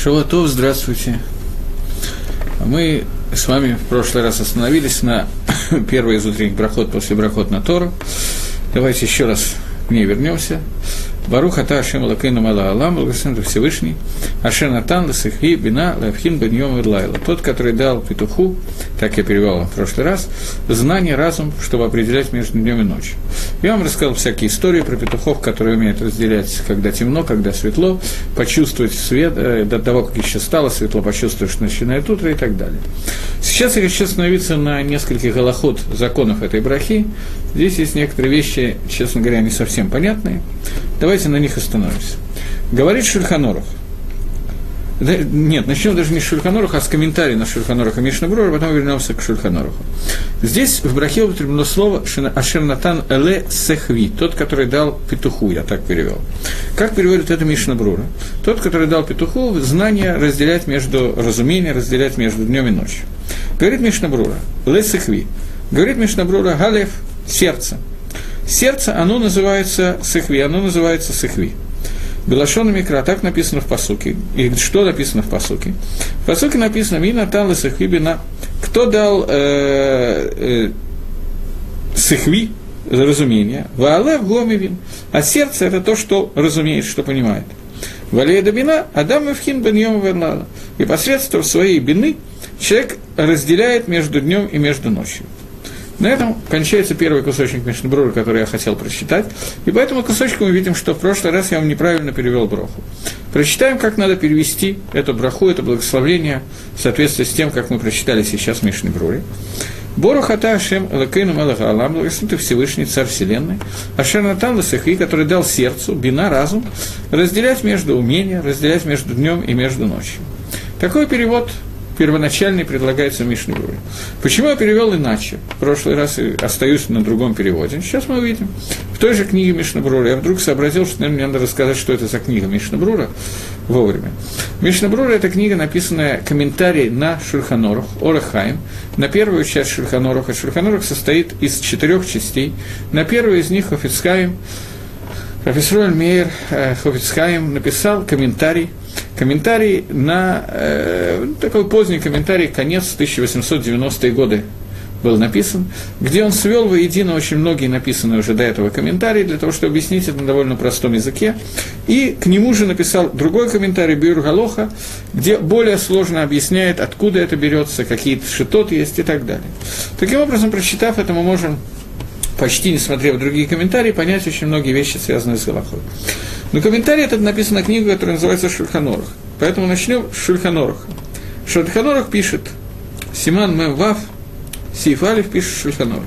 Шаватов, здравствуйте. Мы с вами в прошлый раз остановились на первый из утренних брахот после брахот на Тору. Давайте еще раз к ней вернемся. Барух ата Ашем Лакейну Мала Алам, благословен Всевышний, Ашер Натан Ласихи Бина Лавхин Баньем Ирлайла. Тот, который дал петуху, так я перевел в прошлый раз, знание, разум, чтобы определять между днем и ночью. Я вам рассказал всякие истории про петухов, которые умеют разделять, когда темно, когда светло, почувствовать свет, э, до того, как еще стало светло, почувствовать, что начинает утро и так далее. Сейчас я хочу остановиться на нескольких голоход законов этой брахи. Здесь есть некоторые вещи, честно говоря, не совсем понятные. Давайте на них остановимся. Говорит Шульханорах. Да, нет, начнем даже не с Шульханоруха, а с комментария на Шульханоруха Мишнабрура, а потом вернемся к Шульханоруху. Здесь в брахе употреблено слово Ашернатан Эле Сехви, тот, который дал петуху, я так перевел. Как переводит это Мишнабрура? Тот, который дал петуху, знание разделять между, разумение разделять между днем и ночью. Говорит Мишнабрура, Ле Сехви. Говорит Мишнабрура, Галев, сердце. Сердце, оно называется сыхви, оно называется сыхви. Белашон Микра, так написано в посуке. И что написано в посуке? В посуке написано «Мина тан сыхви бина». Кто дал э, э, сыхви, разумение, ваалев гомивин, а сердце – это то, что разумеет, что понимает. Валея бина, Адам Евхин бен Йом И посредством своей бины человек разделяет между днем и между ночью. На этом кончается первый кусочек Мишнабрура, который я хотел прочитать. И по этому кусочку мы видим, что в прошлый раз я вам неправильно перевел браху. Прочитаем, как надо перевести эту браху, это благословление в соответствии с тем, как мы прочитали сейчас в Мишнабруре. Бору Ата Ашем Элакейну Малаха Алам, благословен Всевышний, Царь Вселенной, Ашер Натан Ласахи, который дал сердцу, бина, разум, разделять между умением, разделять между днем и между ночью. Такой перевод первоначальный предлагается Мишнебруре. Почему я перевел иначе? В прошлый раз и остаюсь на другом переводе. Сейчас мы увидим. В той же книге Мишнабрура я вдруг сообразил, что наверное, мне надо рассказать, что это за книга Мишнабрура вовремя. Мишнабрура – это книга, написанная комментарий на Шульханорух, Орахайм, на первую часть Шульханоруха. Шульханорух состоит из четырех частей. На первую из них Офицхайм, профессор Мейер э, Хофицхайм написал комментарий – комментарий на э, такой поздний комментарий, конец 1890-е годы был написан, где он свел воедино очень многие написанные уже до этого комментарии, для того, чтобы объяснить это на довольно простом языке. И к нему же написал другой комментарий Бюр Галоха, где более сложно объясняет, откуда это берется, какие шитот есть и так далее. Таким образом, прочитав это, мы можем, почти не смотря в другие комментарии, понять очень многие вещи, связанные с Галахой. Но комментарий этот написан на книгу, которая называется Шульханорах. Поэтому начнем с Шульханораха. Шульханорах пишет Симан Мем Вав, Сиф Алиф пишет Шульханорах.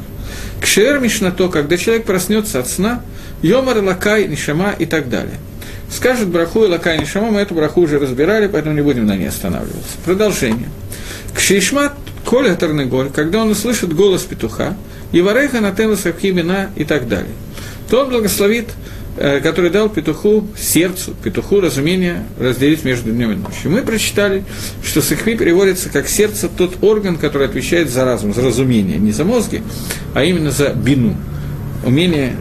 Кшер Мишнато, когда человек проснется от сна, Йомар Лакай, Нишама и так далее. Скажет браху и лакай нишама, мы эту браху уже разбирали, поэтому не будем на ней останавливаться. Продолжение. Кшишмат Коля Тарныголь, когда он услышит голос петуха, Евареха Натена Сахибина и так далее, то он благословит Э, который дал петуху сердцу, петуху разумение разделить между днем и ночью. Мы прочитали, что сахви переводится как сердце, тот орган, который отвечает за разум, за разумение, не за мозги, а именно за бину, умение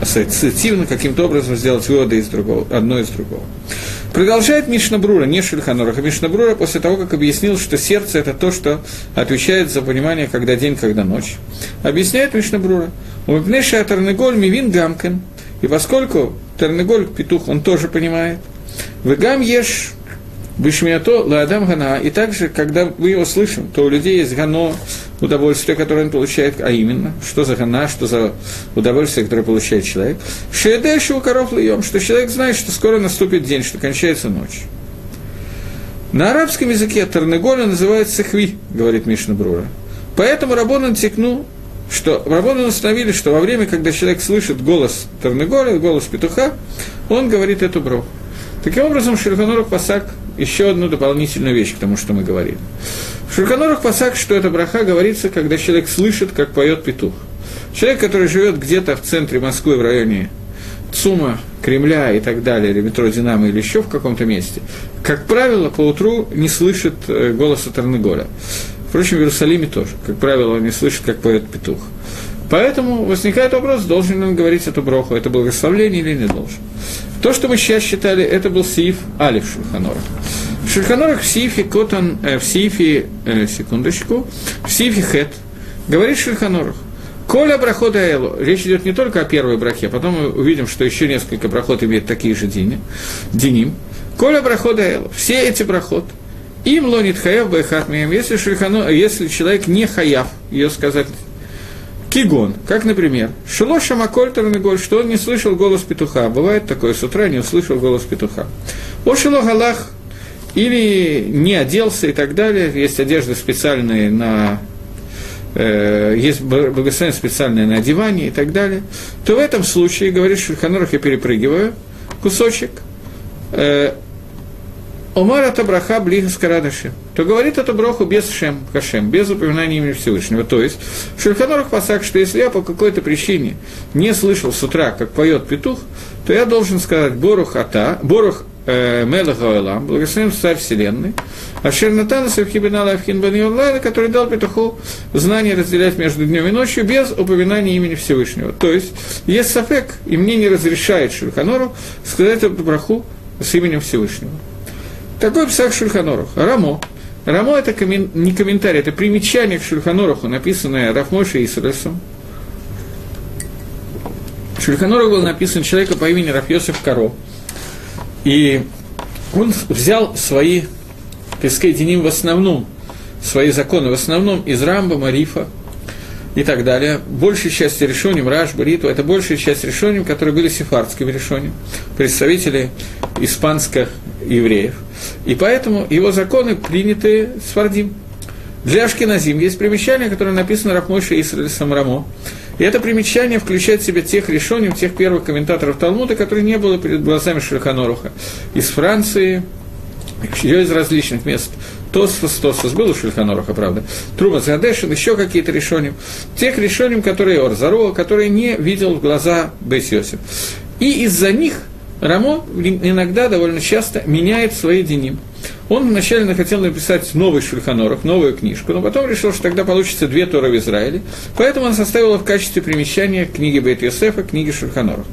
ассоциативно каким-то образом сделать выводы из другого, одно из другого. Продолжает Мишнабрура, не Шульханорах, а Мишнабрура после того, как объяснил, что сердце – это то, что отвечает за понимание, когда день, когда ночь. Объясняет Мишнабрура. Умепнеша Тарнеголь Мивин Гамкен – и поскольку Тернеголь, петух, он тоже понимает, «Вегам ешь Бишмиято ладам гана. И также, когда мы его слышим, то у людей есть гано, удовольствие, которое он получает, а именно, что за гана, что за удовольствие, которое получает человек. Шеедешу у коров льем, что человек знает, что скоро наступит день, что кончается ночь. На арабском языке Тарнеголя называется хви, говорит Мишна Брура. Поэтому Рабон Тикну что Рабоны установили, что во время, когда человек слышит голос Тарныголя, голос петуха, он говорит эту броху. Таким образом, Шульханорух Пасак еще одну дополнительную вещь к тому, что мы говорили. В Шульханорух Пасак, что эта браха говорится, когда человек слышит, как поет петух. Человек, который живет где-то в центре Москвы, в районе ЦУМа, Кремля и так далее, или метро Динамо, или еще в каком-то месте, как правило, по утру не слышит э, голоса Тарныголя. Впрочем, в Иерусалиме тоже. Как правило, не слышит, как поет петух. Поэтому возникает вопрос, должен ли он говорить эту броху, это благословление или не должен. То, что мы сейчас считали, это был Сииф Алиф Шульханорах. В Шульханорах в Сиифе Котан, э, в Сиифе, э, секундочку, в Сиифе Хет, говорит Шульханорах, Коля брахода элу. Речь идет не только о первой брахе, потом мы увидим, что еще несколько брахот имеют такие же дини, диним. Коля брахода элу. Все эти брахот. Им лонит хаяв мием. Если, шульхану, если человек не хаяв, ее сказать Кигон, как, например, Шилоша Макольтер Голь, что он не слышал голос петуха. Бывает такое, с утра не услышал голос петуха. О Шило Галах, или не оделся и так далее. Есть одежды специальные на э, есть благословение специальное на одевание и так далее, то в этом случае, говорит Шульханорах, я перепрыгиваю кусочек, э, Омар это браха блига скарадаши, то говорит эту браху без шем, кашем, без упоминания имени Всевышнего. То есть, в Шульханорах пасак, что если я по какой-то причине не слышал с утра, как поет петух, то я должен сказать Борух Ата, Борух э, Мелах благословен Царь Вселенной, а Шернатана Савхибинала Авхин Бен который дал петуху знание разделять между днем и ночью без упоминания имени Всевышнего. То есть, есть сафек, и мне не разрешает Шульханору сказать эту браху с именем Всевышнего. Такой псах Шульханорах. Рамо. Рамо – это коммен... не комментарий, это примечание к Шульханораху, написанное Рафмошей Исресом. Шульханорах был написан человека по имени Рафьосиф Каро. И он взял свои Пескей Деним в основном, свои законы в основном из Рамба, Марифа и так далее. Большая часть решений, Раш, Бариту, это большая часть решений, которые были сефардскими решениями, представители испанских евреев. И поэтому его законы приняты с Фардим. Для Ашкиназим есть примечание, которое написано Рахмойши Исраиль Самрамо. И это примечание включает в себя тех решений, тех первых комментаторов Талмуда, которые не было перед глазами Шульханоруха. Из Франции, еще из различных мест. Тосфос, Тосфос был у Шульханоруха, правда. Трума Задешин, еще какие-то решения. Тех решений, которые Орзаро, которые не видел в глаза Бейс Йосиф. И из-за них Рамо иногда довольно часто меняет свои деним. Он вначале хотел написать новый Шульханорах, новую книжку, но потом решил, что тогда получится две Торы в Израиле, поэтому он составил в качестве примещания книги Бейт Йосефа, книги Шульханорах.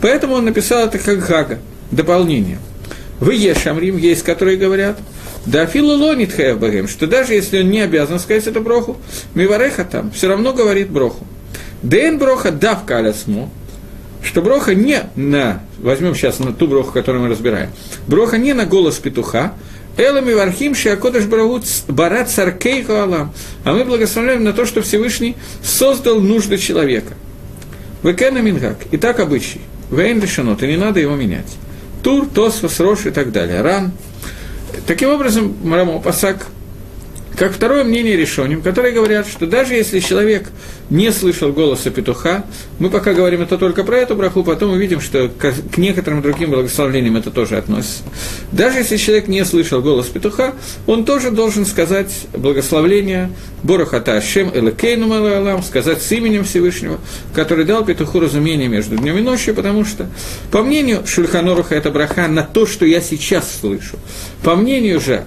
Поэтому он написал это как Гага, дополнение. Вы Ешамрим, есть, которые говорят, да филу лонит богем, что даже если он не обязан сказать эту броху, мивареха там, все равно говорит броху. Дэн броха давка алясму, что броха не на, возьмем сейчас на ту броху, которую мы разбираем, броха не на голос петуха, Элами Вархим Шиакодыш Барат Саркей Алам. А мы благословляем на то, что Всевышний создал нужды человека. Векена Мингак. И так обычай. Вейн решено, и не надо его менять. Тур, Тосфос, Рош и так далее. Ран. Таким образом, Марамо Пасак как второе мнение решением, которые говорят, что даже если человек не слышал голоса петуха, мы пока говорим это только про эту браху, потом увидим, что к некоторым другим благословлениям это тоже относится. Даже если человек не слышал голос петуха, он тоже должен сказать благословление Борохата Ашем Элекейну Малалам, сказать с именем Всевышнего, который дал петуху разумение между днем и ночью, потому что, по мнению Шульханоруха, это браха на то, что я сейчас слышу. По мнению же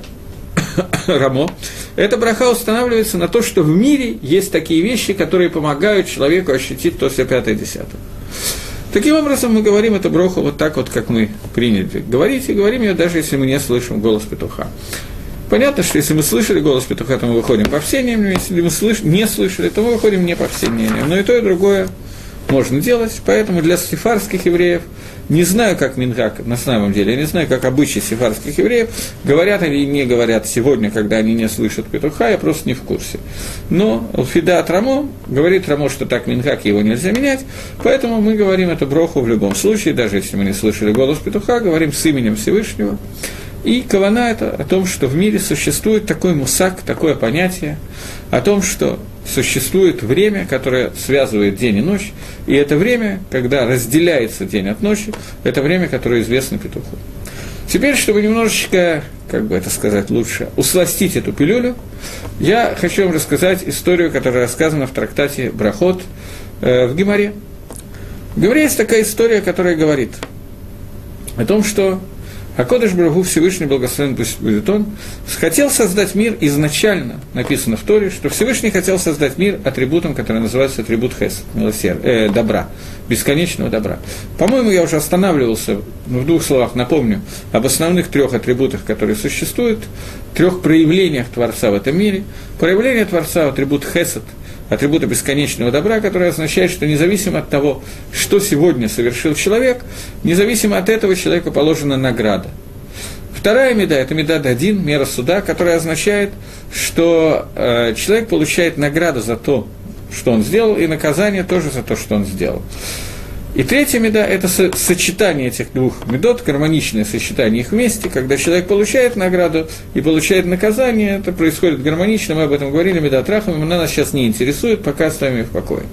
Рамо, эта браха устанавливается на то, что в мире есть такие вещи, которые помогают человеку ощутить то все пятое десятое. Таким образом, мы говорим эту броху вот так вот, как мы приняли говорить, и говорим ее даже если мы не слышим голос петуха. Понятно, что если мы слышали голос петуха, то мы выходим по всем если мы слыш... не слышали, то мы выходим не по всем мнениям. Но и то, и другое можно делать, поэтому для сефарских евреев – не знаю, как Мингак на самом деле, я не знаю, как обычаи сефарских евреев, говорят или не говорят сегодня, когда они не слышат петуха, я просто не в курсе. Но Фидат Рамо говорит Рамо, что так Мингак его нельзя менять, поэтому мы говорим эту броху в любом случае, даже если мы не слышали голос петуха, говорим с именем Всевышнего. И Кавана это о том, что в мире существует такой мусак, такое понятие, о том, что существует время, которое связывает день и ночь, и это время, когда разделяется день от ночи, это время, которое известно петуху. Теперь, чтобы немножечко, как бы это сказать лучше, усластить эту пилюлю, я хочу вам рассказать историю, которая рассказана в трактате «Брахот» э, в Гимаре. В Гимаре есть такая история, которая говорит о том, что а Кодыш Брагу Всевышний Благословен пусть будет он, хотел создать мир изначально, написано в Торе, что Всевышний хотел создать мир атрибутом, который называется атрибут Хес, милосердия, э, добра, бесконечного добра. По-моему, я уже останавливался, ну, в двух словах напомню, об основных трех атрибутах, которые существуют, трех проявлениях Творца в этом мире. Проявление Творца – атрибут Хесед – атрибута бесконечного добра, который означает, что независимо от того, что сегодня совершил человек, независимо от этого человеку положена награда. Вторая меда – это меда один, мера суда, которая означает, что э, человек получает награду за то, что он сделал, и наказание тоже за то, что он сделал. И третья меда – это сочетание этих двух медот, гармоничное сочетание их вместе, когда человек получает награду и получает наказание, это происходит гармонично, мы об этом говорили, меда трахами, она нас сейчас не интересует, пока оставим их в покое.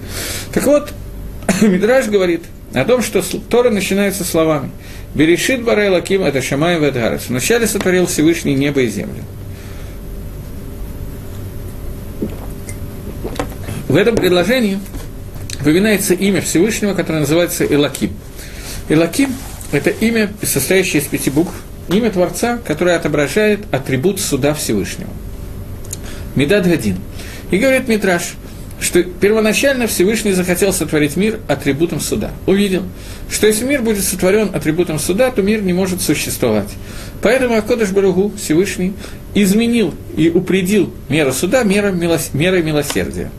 Так вот, Мидраж говорит о том, что Тора начинается словами «Берешит барай лаким это шамай ведгарец». Вначале сотворил Всевышний небо и землю. В этом предложении – упоминается имя Всевышнего, которое называется Элаким. Элаким – это имя, состоящее из пяти букв, имя Творца, которое отображает атрибут суда Всевышнего. Медад Гадин. И говорит Митраш, что первоначально Всевышний захотел сотворить мир атрибутом суда. Увидел, что если мир будет сотворен атрибутом суда, то мир не может существовать. Поэтому Акодыш Баругу, Всевышний, изменил и упредил меру суда мерой, милос, мерой милосердия.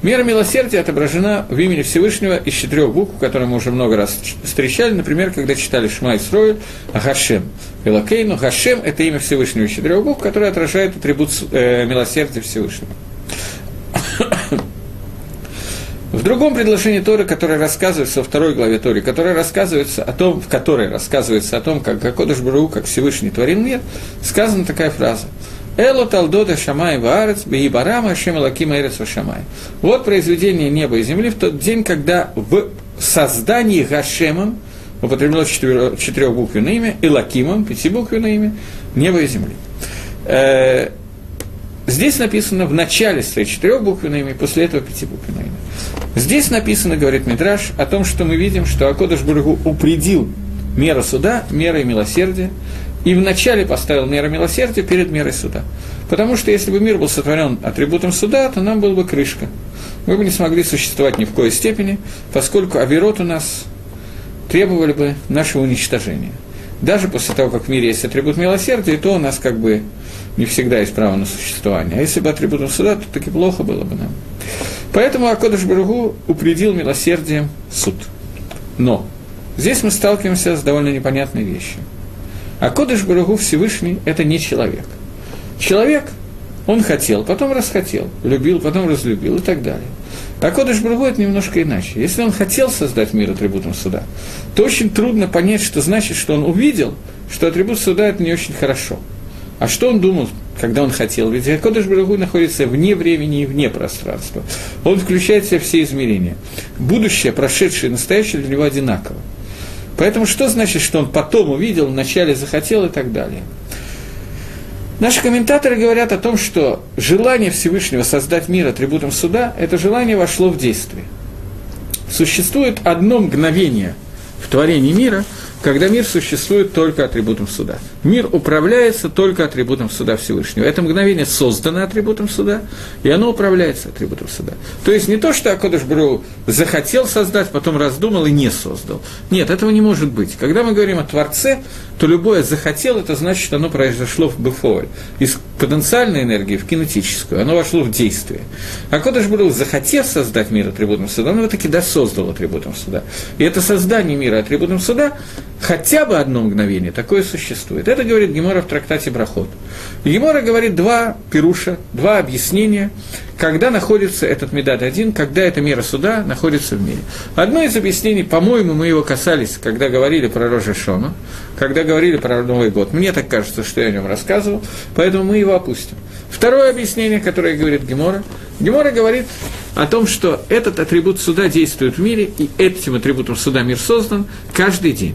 Мера милосердия отображена в имени Всевышнего из четырех букв, которые мы уже много раз встречали, например, когда читали Шма Исроиль, Гашем. Элакейну, Гашем – это имя Всевышнего из четырех букв, которое отражает атрибут э, милосердия Всевышнего. В другом предложении Торы, которое рассказывается во второй главе Торы, которое рассказывается о том, в которой рассказывается о том, как Гакодыш Бару, как Всевышний творил мир, сказана такая фраза – Эло талдода шамай ваарец, бейбарама шемалакима эрец шамай. Вот произведение неба и земли в тот день, когда в создании Гашемом, употреблено четырехбуквенное имя, и Лакимом, пятибуквенное имя, неба и земли. Э, здесь написано в начале стоит четырехбуквенное имя, после этого пятибуквенное имя. Здесь написано, говорит Мидраш, о том, что мы видим, что Акодыш Бургу упредил меру суда, мерой милосердия, и вначале поставил меру милосердия перед мерой суда. Потому что если бы мир был сотворен атрибутом суда, то нам была бы крышка. Мы бы не смогли существовать ни в коей степени, поскольку авирот у нас требовали бы нашего уничтожения. Даже после того, как в мире есть атрибут милосердия, то у нас как бы не всегда есть право на существование. А если бы атрибутом суда, то таки плохо было бы нам. Поэтому Акодыш Баругу упредил милосердием суд. Но здесь мы сталкиваемся с довольно непонятной вещью – а Кодыш Барагу Всевышний – это не человек. Человек, он хотел, потом расхотел, любил, потом разлюбил и так далее. А Кодыш Барагу – это немножко иначе. Если он хотел создать мир атрибутом суда, то очень трудно понять, что значит, что он увидел, что атрибут суда – это не очень хорошо. А что он думал, когда он хотел? Ведь Кодыш Барагу находится вне времени и вне пространства. Он включает в себя все измерения. Будущее, прошедшее и настоящее для него одинаково. Поэтому что значит, что он потом увидел, вначале захотел и так далее? Наши комментаторы говорят о том, что желание Всевышнего создать мир атрибутом суда, это желание вошло в действие. Существует одно мгновение в творении мира – когда мир существует только атрибутом суда. Мир управляется только атрибутом суда Всевышнего. Это мгновение создано атрибутом суда, и оно управляется атрибутом суда. То есть не то, что Акодыш Бру захотел создать, потом раздумал и не создал. Нет, этого не может быть. Когда мы говорим о Творце, то любое захотел, это значит, что оно произошло в бефоль. Из потенциальной энергии в кинетическую, оно вошло в действие. А Кодыш Бру, захотев создать мир атрибутом суда, он его таки да создал атрибутом суда. И это создание мира атрибутом суда, хотя бы одно мгновение, такое существует. Это говорит Гемора в трактате Брахот. Гемора говорит два пируша, два объяснения, когда находится этот Медад один, когда эта мера суда находится в мире. Одно из объяснений, по-моему, мы его касались, когда говорили про Рожа Шона, когда говорили про Новый год. Мне так кажется, что я о нем рассказывал, поэтому мы его опустим. Второе объяснение, которое говорит Гемора, Гемора говорит о том, что этот атрибут суда действует в мире, и этим атрибутом суда мир создан каждый день.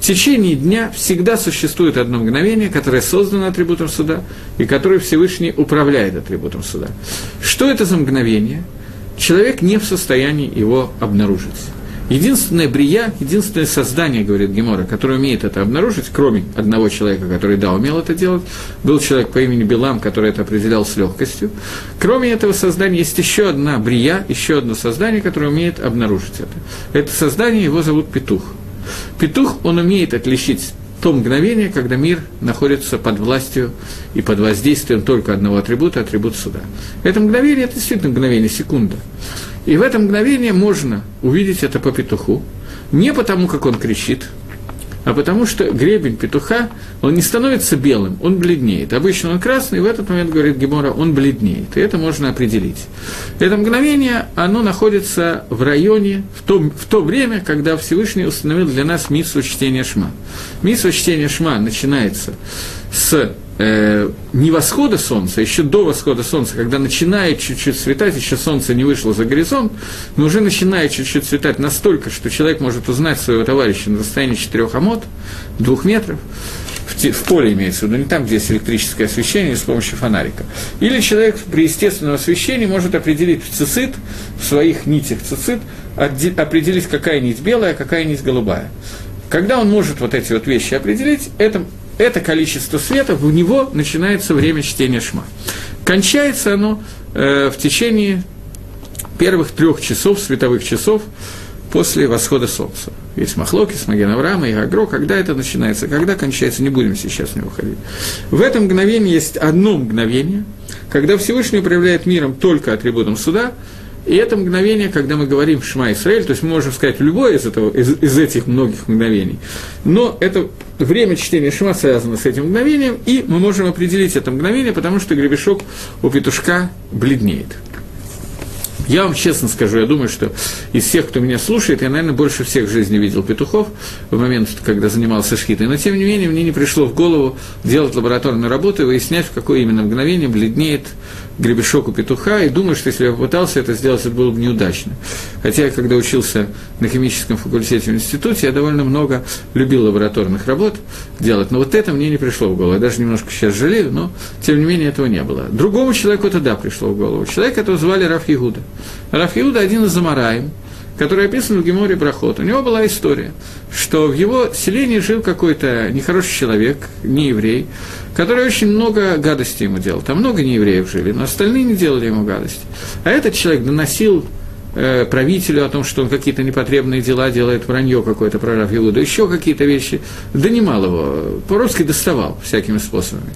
В течение дня всегда существует одно мгновение, которое создано атрибутом суда, и которое Всевышний управляет атрибутом суда. Что это за мгновение? Человек не в состоянии его обнаружить. Единственное брия, единственное создание, говорит Гемора, которое умеет это обнаружить, кроме одного человека, который, да, умел это делать, был человек по имени Билам, который это определял с легкостью. Кроме этого создания есть еще одна брия, еще одно создание, которое умеет обнаружить это. Это создание, его зовут Петух. Петух, он умеет отличить то мгновение, когда мир находится под властью и под воздействием только одного атрибута, атрибут суда. Это мгновение, это действительно мгновение, секунда. И в это мгновение можно увидеть это по петуху, не потому, как он кричит, а потому что гребень петуха, он не становится белым, он бледнеет. Обычно он красный, и в этот момент, говорит Гемора, он бледнеет. И это можно определить. Это мгновение, оно находится в районе, в то, в то время, когда Всевышний установил для нас миссу чтения Шма. Миссу чтения Шма начинается с э, не восхода солнца, еще до восхода солнца, когда начинает чуть-чуть светать, еще солнце не вышло за горизонт, но уже начинает чуть-чуть светать настолько, что человек может узнать своего товарища на расстоянии четырех амод, двух метров, в, в поле имеется в виду, не там, где есть электрическое освещение с помощью фонарика. Или человек при естественном освещении может определить в цицит, в своих нитях цицит, определить, какая нить белая, какая нить голубая. Когда он может вот эти вот вещи определить, это это количество света, в него начинается время чтения шма. Кончается оно э, в течение первых трех часов, световых часов, после восхода солнца. Есть Махлоки, Маген Авраама и Агро. Когда это начинается, когда кончается, не будем сейчас в него ходить. В этом мгновении есть одно мгновение, когда Всевышний управляет миром только атрибутом суда – и это мгновение, когда мы говорим «Шма Исраэль», то есть мы можем сказать любое из, этого, из, из этих многих мгновений, но это время чтения Шма связано с этим мгновением, и мы можем определить это мгновение, потому что гребешок у петушка бледнеет. Я вам честно скажу, я думаю, что из всех, кто меня слушает, я, наверное, больше всех в жизни видел петухов в момент, когда занимался шхитой. Но, тем не менее, мне не пришло в голову делать лабораторную работу и выяснять, в какое именно мгновение бледнеет гребешок у петуха, и думаю, что если я попытался это сделать, это было бы неудачно. Хотя я, когда учился на химическом факультете в институте, я довольно много любил лабораторных работ делать, но вот это мне не пришло в голову. Я даже немножко сейчас жалею, но, тем не менее, этого не было. Другому человеку это да пришло в голову. Человек, которого звали Раф Ягуда. Раф Ягуда один из Замараем, который описан в Геморе Брахот. У него была история, что в его селении жил какой-то нехороший человек, не еврей, который очень много гадостей ему делал. Там много неевреев жили, но остальные не делали ему гадости. А этот человек доносил э, правителю о том, что он какие-то непотребные дела делает, вранье какое-то про Рав Иуда, еще какие-то вещи, донимал его, по-русски доставал всякими способами.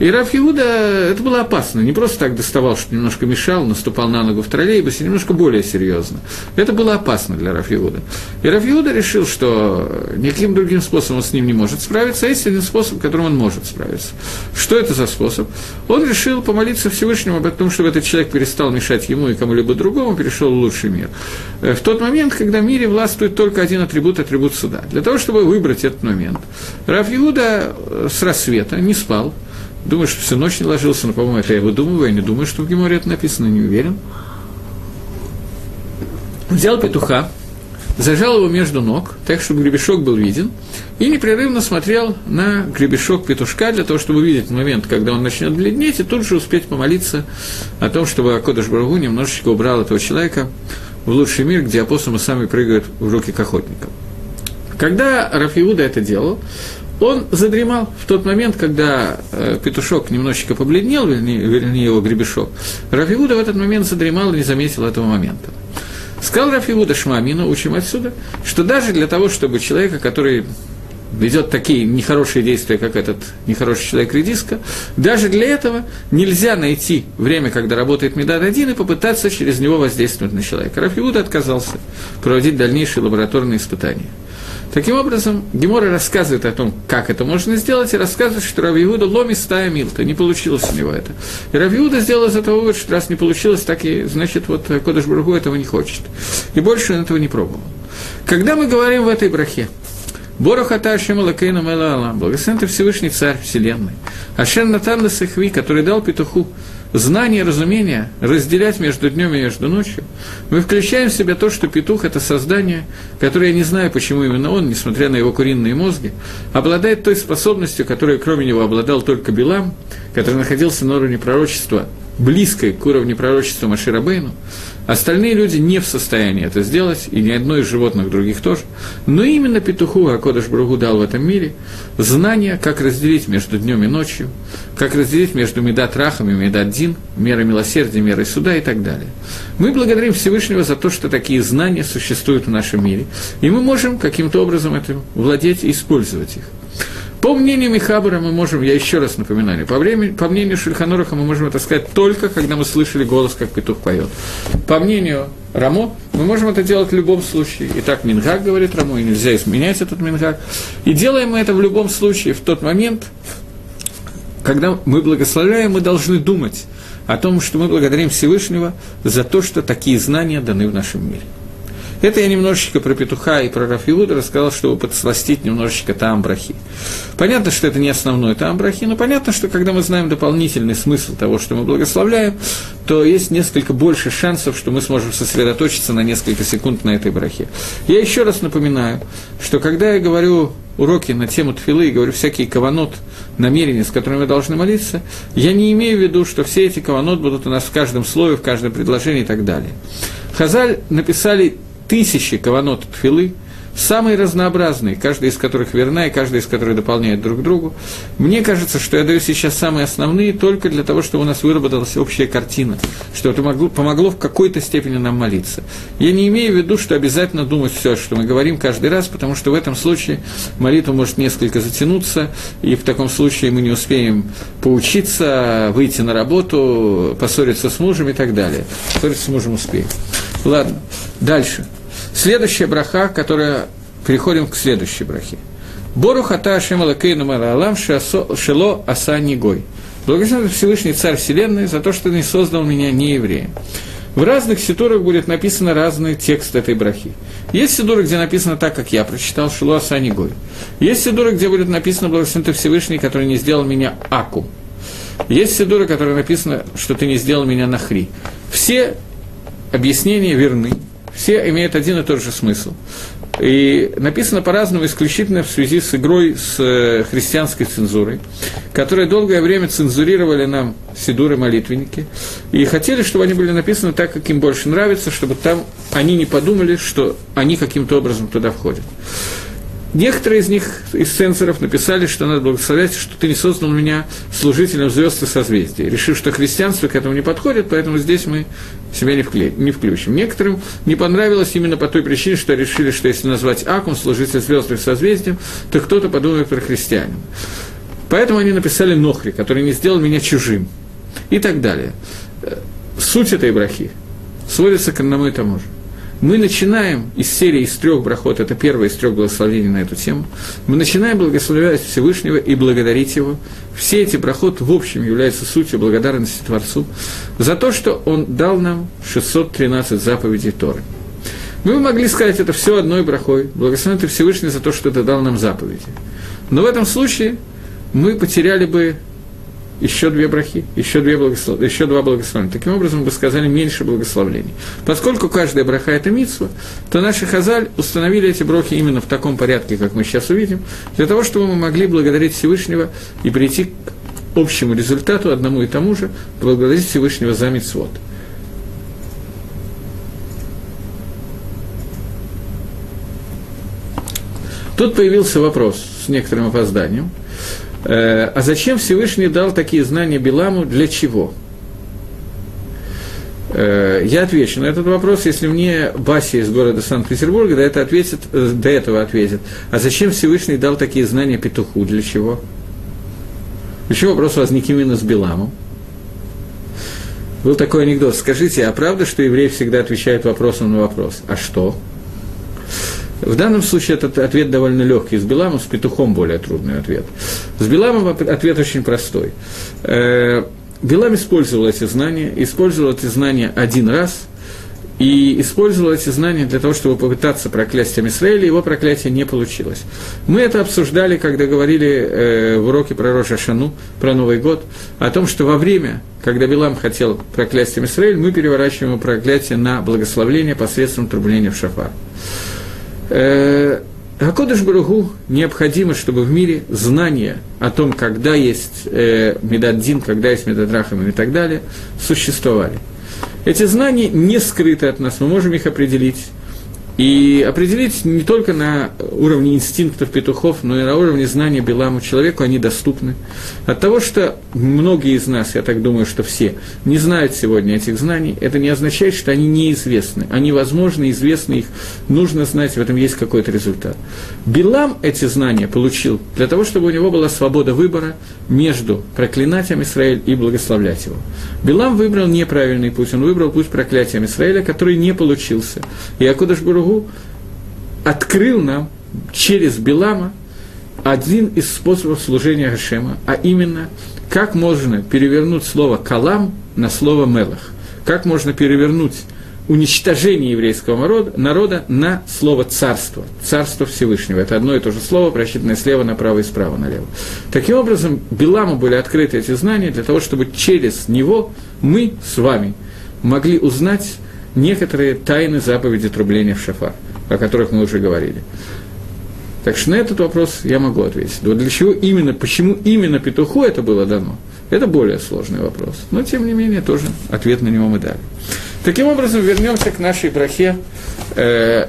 И Раф Иуда, это было опасно, не просто так доставал, что немножко мешал, наступал на ногу в троллейбусе, немножко более серьезно. Это было опасно для Раф Иуда. И Раф Иуда решил, что никаким другим способом он с ним не может справиться, а есть один способ, которым он может справиться. Что это за способ? Он решил помолиться Всевышнему об том, чтобы этот человек перестал мешать ему и кому-либо другому, перешел в лучший мир. Э, в тот момент, когда в мире властвует только один атрибут, атрибут суда. Для того, чтобы выбрать этот момент. Раф Иуда э, с рассвета не спал, Думаю, что всю ночь не ложился, но, по-моему, это я выдумываю, я не думаю, что в Геморе это написано, не уверен. Взял петуха, зажал его между ног, так, чтобы гребешок был виден, и непрерывно смотрел на гребешок петушка для того, чтобы увидеть момент, когда он начнет бледнеть, и тут же успеть помолиться о том, чтобы Акодыш Барагу немножечко убрал этого человека в лучший мир, где апостолы сами прыгают в руки к охотникам. Когда Рафиуда это делал, он задремал в тот момент, когда э, петушок немножечко побледнел, вернее, его гребешок. Рафиуда в этот момент задремал и не заметил этого момента. Сказал Рафиуда Шмамину, учим отсюда, что даже для того, чтобы человека, который ведет такие нехорошие действия, как этот нехороший человек редиска, даже для этого нельзя найти время, когда работает Медад один, и попытаться через него воздействовать на человека. Рафиуда отказался проводить дальнейшие лабораторные испытания. Таким образом, Гемора рассказывает о том, как это можно сделать, и рассказывает, что Равиуда ломи стая милта, не получилось у него это. И Равиуда сделал из этого вывод, что раз не получилось, так и, значит, вот Кодыш Бургу этого не хочет. И больше он этого не пробовал. Когда мы говорим в этой брахе, Борохата Ашем Лакейну Мела Благословен ты Всевышний Царь Вселенной. Ашен Натан Сахви, который дал петуху знание, разумение, разделять между днем и между ночью, мы включаем в себя то, что петух – это создание, которое я не знаю, почему именно он, несмотря на его куриные мозги, обладает той способностью, которой кроме него обладал только Билам, который находился на уровне пророчества, близкой к уровню пророчества Маширабейну, Остальные люди не в состоянии это сделать, и ни одно из животных других тоже. Но именно петуху Акодыш Бругу дал в этом мире знание, как разделить между днем и ночью, как разделить между Медат Рахом и Медат Дин, мерой милосердия, мерой суда и так далее. Мы благодарим Всевышнего за то, что такие знания существуют в нашем мире, и мы можем каким-то образом этим владеть и использовать их. По мнению Михабара мы можем, я еще раз напоминаю, по, времени, по мнению Шульханораха мы можем это сказать только, когда мы слышали голос, как петух поет. По мнению Рамо, мы можем это делать в любом случае. И так Мингак говорит Рамо, и нельзя изменять этот Мингак. И делаем мы это в любом случае в тот момент, когда мы благословляем, мы должны думать о том, что мы благодарим Всевышнего за то, что такие знания даны в нашем мире. Это я немножечко про петуха и про Рафиуда рассказал, чтобы подсластить немножечко там брахи. Понятно, что это не основной там брахи, но понятно, что когда мы знаем дополнительный смысл того, что мы благословляем, то есть несколько больше шансов, что мы сможем сосредоточиться на несколько секунд на этой брахе. Я еще раз напоминаю, что когда я говорю уроки на тему тфилы и говорю всякие каванот, намерения, с которыми мы должны молиться, я не имею в виду, что все эти каванот будут у нас в каждом слове, в каждом предложении и так далее. Хазаль написали тысячи каванот тфилы, самые разнообразные, каждая из которых верна и каждая из которых дополняет друг другу. Мне кажется, что я даю сейчас самые основные только для того, чтобы у нас выработалась общая картина, что это могло, помогло в какой-то степени нам молиться. Я не имею в виду, что обязательно думать все, что мы говорим каждый раз, потому что в этом случае молитва может несколько затянуться, и в таком случае мы не успеем поучиться, выйти на работу, поссориться с мужем и так далее. Поссориться с мужем успеем. Ладно, дальше. Следующая браха, которая... Переходим к следующей брахе. Бору хата Ашем Алакейну Малалам Шело Асани Гой. Благословен Всевышний Царь Вселенной за то, что не создал меня не евреем. В разных ситурах будет написано разный текст этой брахи. Есть сидуры, где написано так, как я прочитал, Шилу Асани Гой. Есть сидуры, где будет написано Благословен ты Всевышний, который не сделал меня Аку. Есть сидуры, которые написано, что ты не сделал меня Нахри. Все объяснения верны, все имеют один и тот же смысл. И написано по-разному исключительно в связи с игрой с э, христианской цензурой, которые долгое время цензурировали нам сидуры молитвенники, и хотели, чтобы они были написаны так, как им больше нравится, чтобы там они не подумали, что они каким-то образом туда входят. Некоторые из них, из цензоров, написали, что надо благословлять, что ты не создал меня служителем звезд и созвездий, решив, что христианство к этому не подходит, поэтому здесь мы себя не, вкле... не включим. Некоторым не понравилось именно по той причине, что решили, что если назвать Акум, служитель звезд и созвездием, то кто-то подумает про христианин. Поэтому они написали Нохри, который не сделал меня чужим. И так далее. Суть этой брахи сводится к одному и тому же мы начинаем из серии из трех брахот, это первое из трех благословений на эту тему, мы начинаем благословлять Всевышнего и благодарить Его. Все эти брахот в общем являются сутью благодарности Творцу за то, что Он дал нам 613 заповедей Торы. Мы могли сказать это все одной брахой, благословен ты Всевышний за то, что ты дал нам заповеди. Но в этом случае мы потеряли бы еще две брахи, еще, две благослов... еще два благословения. Таким образом, мы сказали меньше благословлений. Поскольку каждая браха – это митсва, то наши хазаль установили эти брахи именно в таком порядке, как мы сейчас увидим, для того, чтобы мы могли благодарить Всевышнего и прийти к общему результату, одному и тому же, благодарить Всевышнего за митцвот. Тут появился вопрос с некоторым опозданием – а зачем Всевышний дал такие знания Биламу, для чего? Э, я отвечу на этот вопрос, если мне Бася из города Санкт-Петербурга до, это ответит, э, до этого ответит. А зачем Всевышний дал такие знания петуху? Для чего? Почему вопрос возник именно с Биламом? Был такой анекдот. Скажите, а правда, что еврей всегда отвечает вопросом на вопрос? А что? В данном случае этот ответ довольно легкий. С Биламом, с петухом более трудный ответ. С Биламом ответ очень простой. Э, Билам использовал эти знания, использовал эти знания один раз, и использовал эти знания для того, чтобы попытаться проклясть Амисраэля, его проклятие не получилось. Мы это обсуждали, когда говорили э, в уроке про Роша Шану, про Новый год, о том, что во время, когда Билам хотел проклясть Амисраэль, мы переворачиваем его проклятие на благословление посредством трубления в шафар. Э, Акодыш Баругу необходимо, чтобы в мире знания о том, когда есть э, Медаддин, когда есть Медадрахам и так далее, существовали. Эти знания не скрыты от нас, мы можем их определить. И определить не только на уровне инстинктов петухов, но и на уровне знания Беламу человеку они доступны. От того, что многие из нас, я так думаю, что все, не знают сегодня этих знаний, это не означает, что они неизвестны. Они возможны, известны, их нужно знать, в этом есть какой-то результат. Белам эти знания получил для того, чтобы у него была свобода выбора между проклинать Израиль и благословлять его. Белам выбрал неправильный путь, он выбрал путь проклятия Израиля, который не получился. И Акудаш Бургу Богу открыл нам через Белама один из способов служения Гашема, а именно, как можно перевернуть слово «калам» на слово «мелах», как можно перевернуть уничтожение еврейского народа, народа на слово «царство», «царство Всевышнего». Это одно и то же слово, просчитанное слева направо и справа налево. Таким образом, Биламу были открыты эти знания для того, чтобы через него мы с вами могли узнать некоторые тайны заповеди трубления в шафар, о которых мы уже говорили. Так что на этот вопрос я могу ответить. Но для чего именно, почему именно петуху это было дано, это более сложный вопрос. Но, тем не менее, тоже ответ на него мы дали. Таким образом, вернемся к нашей брахе. Э,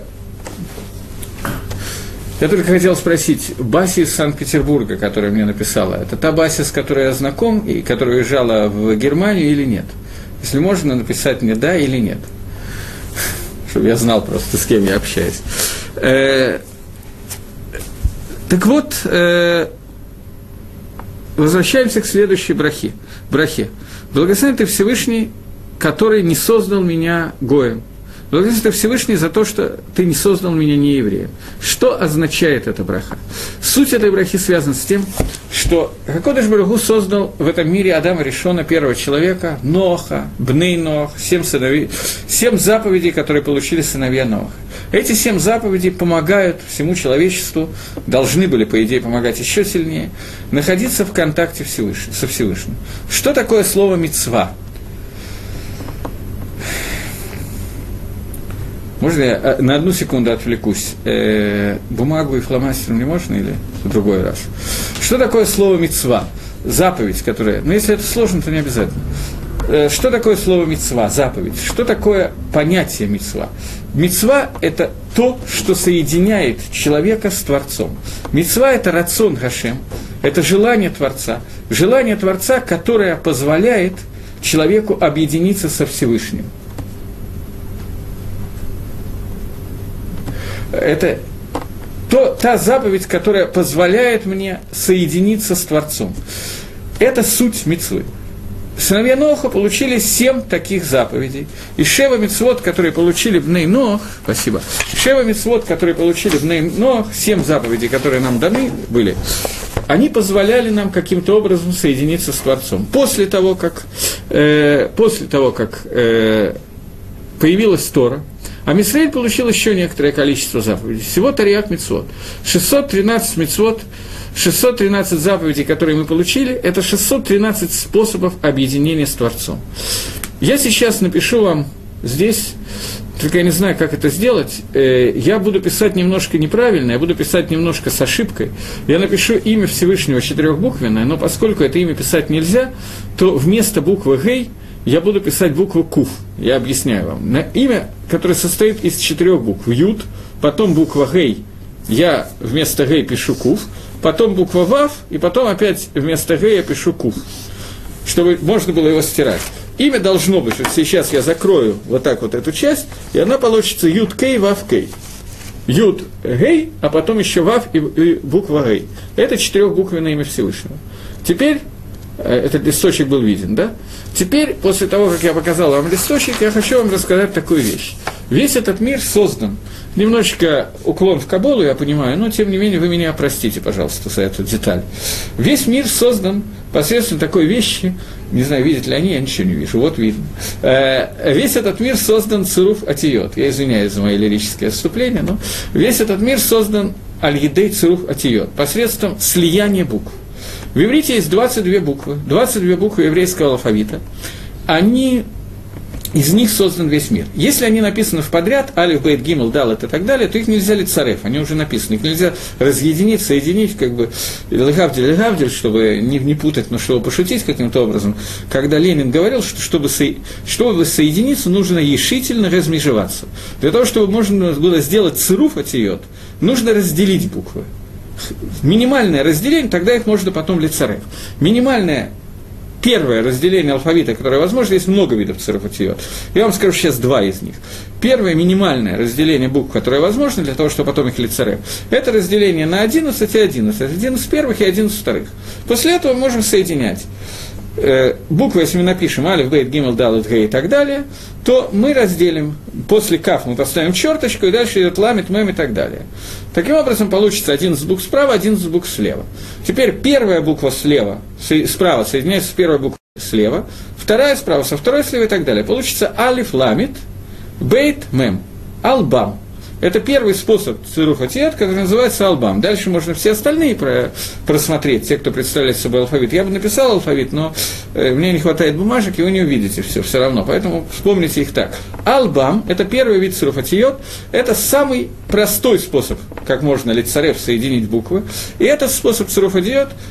я только хотел спросить, Баси из Санкт-Петербурга, которая мне написала, это та Бася, с которой я знаком, и которая уезжала в Германию или нет? Если можно написать мне «да» или «нет» чтобы я знал просто, с кем я общаюсь. Э, так вот, э, возвращаемся к следующей брахе. брахе. Благословен ты Всевышний, который не создал меня Гоем. Благодарен ты Всевышний за то, что ты не создал меня не евреем. Что означает эта браха? Суть этой брахи связана с тем, что Хакодыш Барагу создал в этом мире Адама Решона, первого человека, Ноха, Бней Нох, семь, сыновей, семь заповедей, которые получили сыновья Ноха. Эти семь заповедей помогают всему человечеству, должны были, по идее, помогать еще сильнее, находиться в контакте Всевышним, со Всевышним. Что такое слово «мецва»? Можно я э, на одну секунду отвлекусь? Э, бумагу и фломастером не можно или в другой раз? Что такое слово «мецва»? Заповедь, которая... Ну, если это сложно, то не обязательно. Э, что такое слово «мецва», заповедь? Что такое понятие «мецва»? Мецва – это то, что соединяет человека с Творцом. Мецва – это рацион Гашем, это желание Творца. Желание Творца, которое позволяет человеку объединиться со Всевышним – это то, та заповедь, которая позволяет мне соединиться с Творцом. Это суть мецвы. Сыновья Ноха получили семь таких заповедей. И Шева Мицвод, которые получили в Ней Нох, спасибо, Шева Мицвод, которые получили в Ней Нох, семь заповедей, которые нам даны были, они позволяли нам каким-то образом соединиться с Творцом. После того, как, э, после того, как э, появилась Тора, а Мисраиль получил еще некоторое количество заповедей. Всего Тариак Мицвод. 613 Мицвод, 613 заповедей, которые мы получили, это 613 способов объединения с Творцом. Я сейчас напишу вам здесь, только я не знаю, как это сделать, э, я буду писать немножко неправильно, я буду писать немножко с ошибкой. Я напишу имя Всевышнего четырехбуквенное, но поскольку это имя писать нельзя, то вместо буквы «гей» я буду писать букву «кув». Я объясняю вам. На имя, которое состоит из четырех букв. «Ют», потом буква «гей», я вместо «гей» пишу «кув», потом буква «вав», и потом опять вместо «гей» я пишу «кув», чтобы можно было его стирать. Имя должно быть, вот сейчас я закрою вот так вот эту часть, и она получится «ют кей, вав кей». Юд Гей, а потом еще Вав и, и буква Гей. Это четырехбуквенное имя Всевышнего. Теперь этот листочек был виден, да? Теперь, после того, как я показал вам листочек, я хочу вам рассказать такую вещь. Весь этот мир создан. Немножечко уклон в Кабулу, я понимаю, но тем не менее вы меня простите, пожалуйста, за эту деталь. Весь мир создан посредством такой вещи, не знаю, видят ли они, я ничего не вижу, вот видно. Э, весь этот мир создан цируф атиот. Я извиняюсь за мои лирические отступления, но весь этот мир создан аль-едей цируф атиот, посредством слияния букв. В иврите есть 22 буквы, 22 буквы еврейского алфавита. Они из них создан весь мир. Если они написаны в подряд, Алиф, Бейт, Гимл, Далет и так далее, то их нельзя лицарев, они уже написаны. Их нельзя разъединить, соединить, как бы, Легавдель, Легавдель, чтобы не, не путать, но чтобы пошутить каким-то образом. Когда Ленин говорил, что чтобы, со, чтобы соединиться, нужно ешительно размежеваться. Для того, чтобы можно было сделать цируф отиот, нужно разделить буквы. Минимальное разделение, тогда их можно потом лицарев. Минимальное первое разделение алфавита, которое возможно, есть много видов церафатиот. Я вам скажу сейчас два из них. Первое минимальное разделение букв, которое возможно для того, чтобы потом их лицарев, это разделение на 11 и 11. 11 первых и 11 вторых. После этого мы можем соединять э, буквы, если мы напишем алиф, бейт, гимл, далит, гей и так далее, то мы разделим, после каф мы поставим черточку, и дальше идет ламит, мем и так далее. Таким образом, получится 11 букв справа, 11 букв слева. Теперь первая буква слева, справа соединяется с первой буквой слева, вторая справа со второй слева и так далее. Получится алиф, ламит, бейт, мем, албам. Это первый способ цируфа который называется албам. Дальше можно все остальные про, просмотреть, те, кто представляет собой алфавит. Я бы написал алфавит, но э, мне не хватает бумажек, и вы не увидите все все равно. Поэтому вспомните их так. Албам – это первый вид цируфа это самый простой способ, как можно лицарев соединить буквы. И этот способ цируфа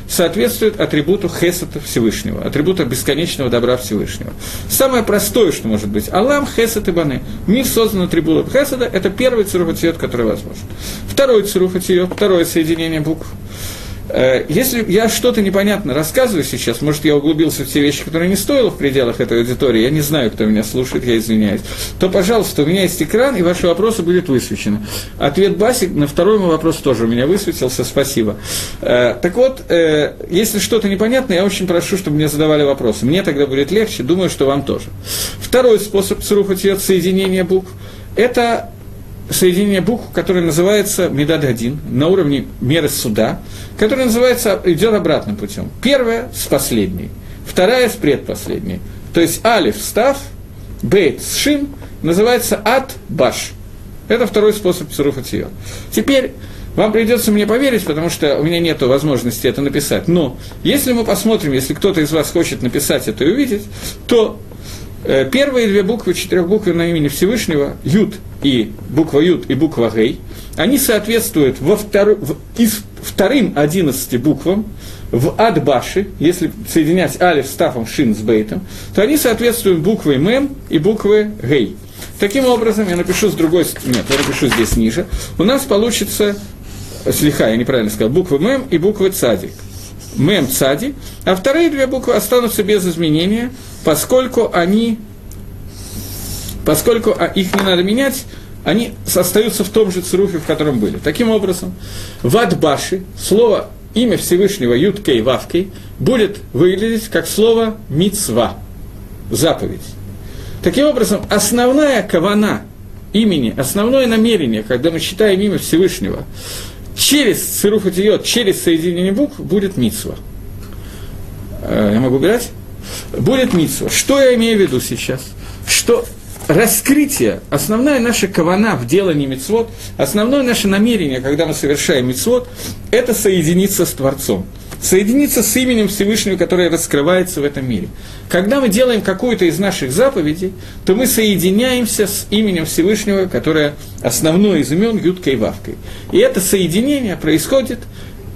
соответствует атрибуту хесата Всевышнего, атрибуту бесконечного добра Всевышнего. Самое простое, что может быть – Алам, хесат и баны. Мир создан атрибутом хесада – это первый цируф цируф который возможен. Второй цируф отиот, второе соединение букв. Э, если я что-то непонятно рассказываю сейчас, может, я углубился в те вещи, которые не стоило в пределах этой аудитории, я не знаю, кто меня слушает, я извиняюсь, то, пожалуйста, у меня есть экран, и ваши вопросы будут высвечены. Ответ Басик на второй мой вопрос тоже у меня высветился, спасибо. Э, так вот, э, если что-то непонятно, я очень прошу, чтобы мне задавали вопросы. Мне тогда будет легче, думаю, что вам тоже. Второй способ цируфа соединения букв – это соединение букв, которое называется Медад-1, на уровне меры суда, которое называется, идет обратным путем. Первая с последней, вторая с предпоследней. То есть алиф став, бейт с шин называется ад баш. Это второй способ царуфатио. Теперь вам придется мне поверить, потому что у меня нет возможности это написать. Но если мы посмотрим, если кто-то из вас хочет написать это и увидеть, то первые две буквы четырехбуквенного имени Всевышнего, Юд и буква Юд и буква Гей, они соответствуют во втор... в... из вторым одиннадцати буквам в Адбаши, если соединять Алиф с Тафом, Шин с Бейтом, то они соответствуют букве Мем и букве Гей. Таким образом, я напишу с другой нет, я напишу здесь ниже, у нас получится, слегка, я неправильно сказал, буквы Мем и буквы Цадик. Мем Цади, а вторые две буквы останутся без изменения, поскольку они, поскольку а, их не надо менять, они остаются в том же цруфе, в котором были. Таким образом, в Адбаши слово имя Всевышнего Юткей Вавкей будет выглядеть как слово Мицва, заповедь. Таким образом, основная кавана имени, основное намерение, когда мы читаем имя Всевышнего, через цируфатиот, через соединение букв будет мицва. Э, я могу убирать? будет митсва. Что я имею в виду сейчас? Что раскрытие, основная наша кавана в делании мицвод, основное наше намерение, когда мы совершаем мицвод, это соединиться с Творцом. Соединиться с именем Всевышнего, которое раскрывается в этом мире. Когда мы делаем какую-то из наших заповедей, то мы соединяемся с именем Всевышнего, которое основное из имен Юткой и Вавкой. И это соединение происходит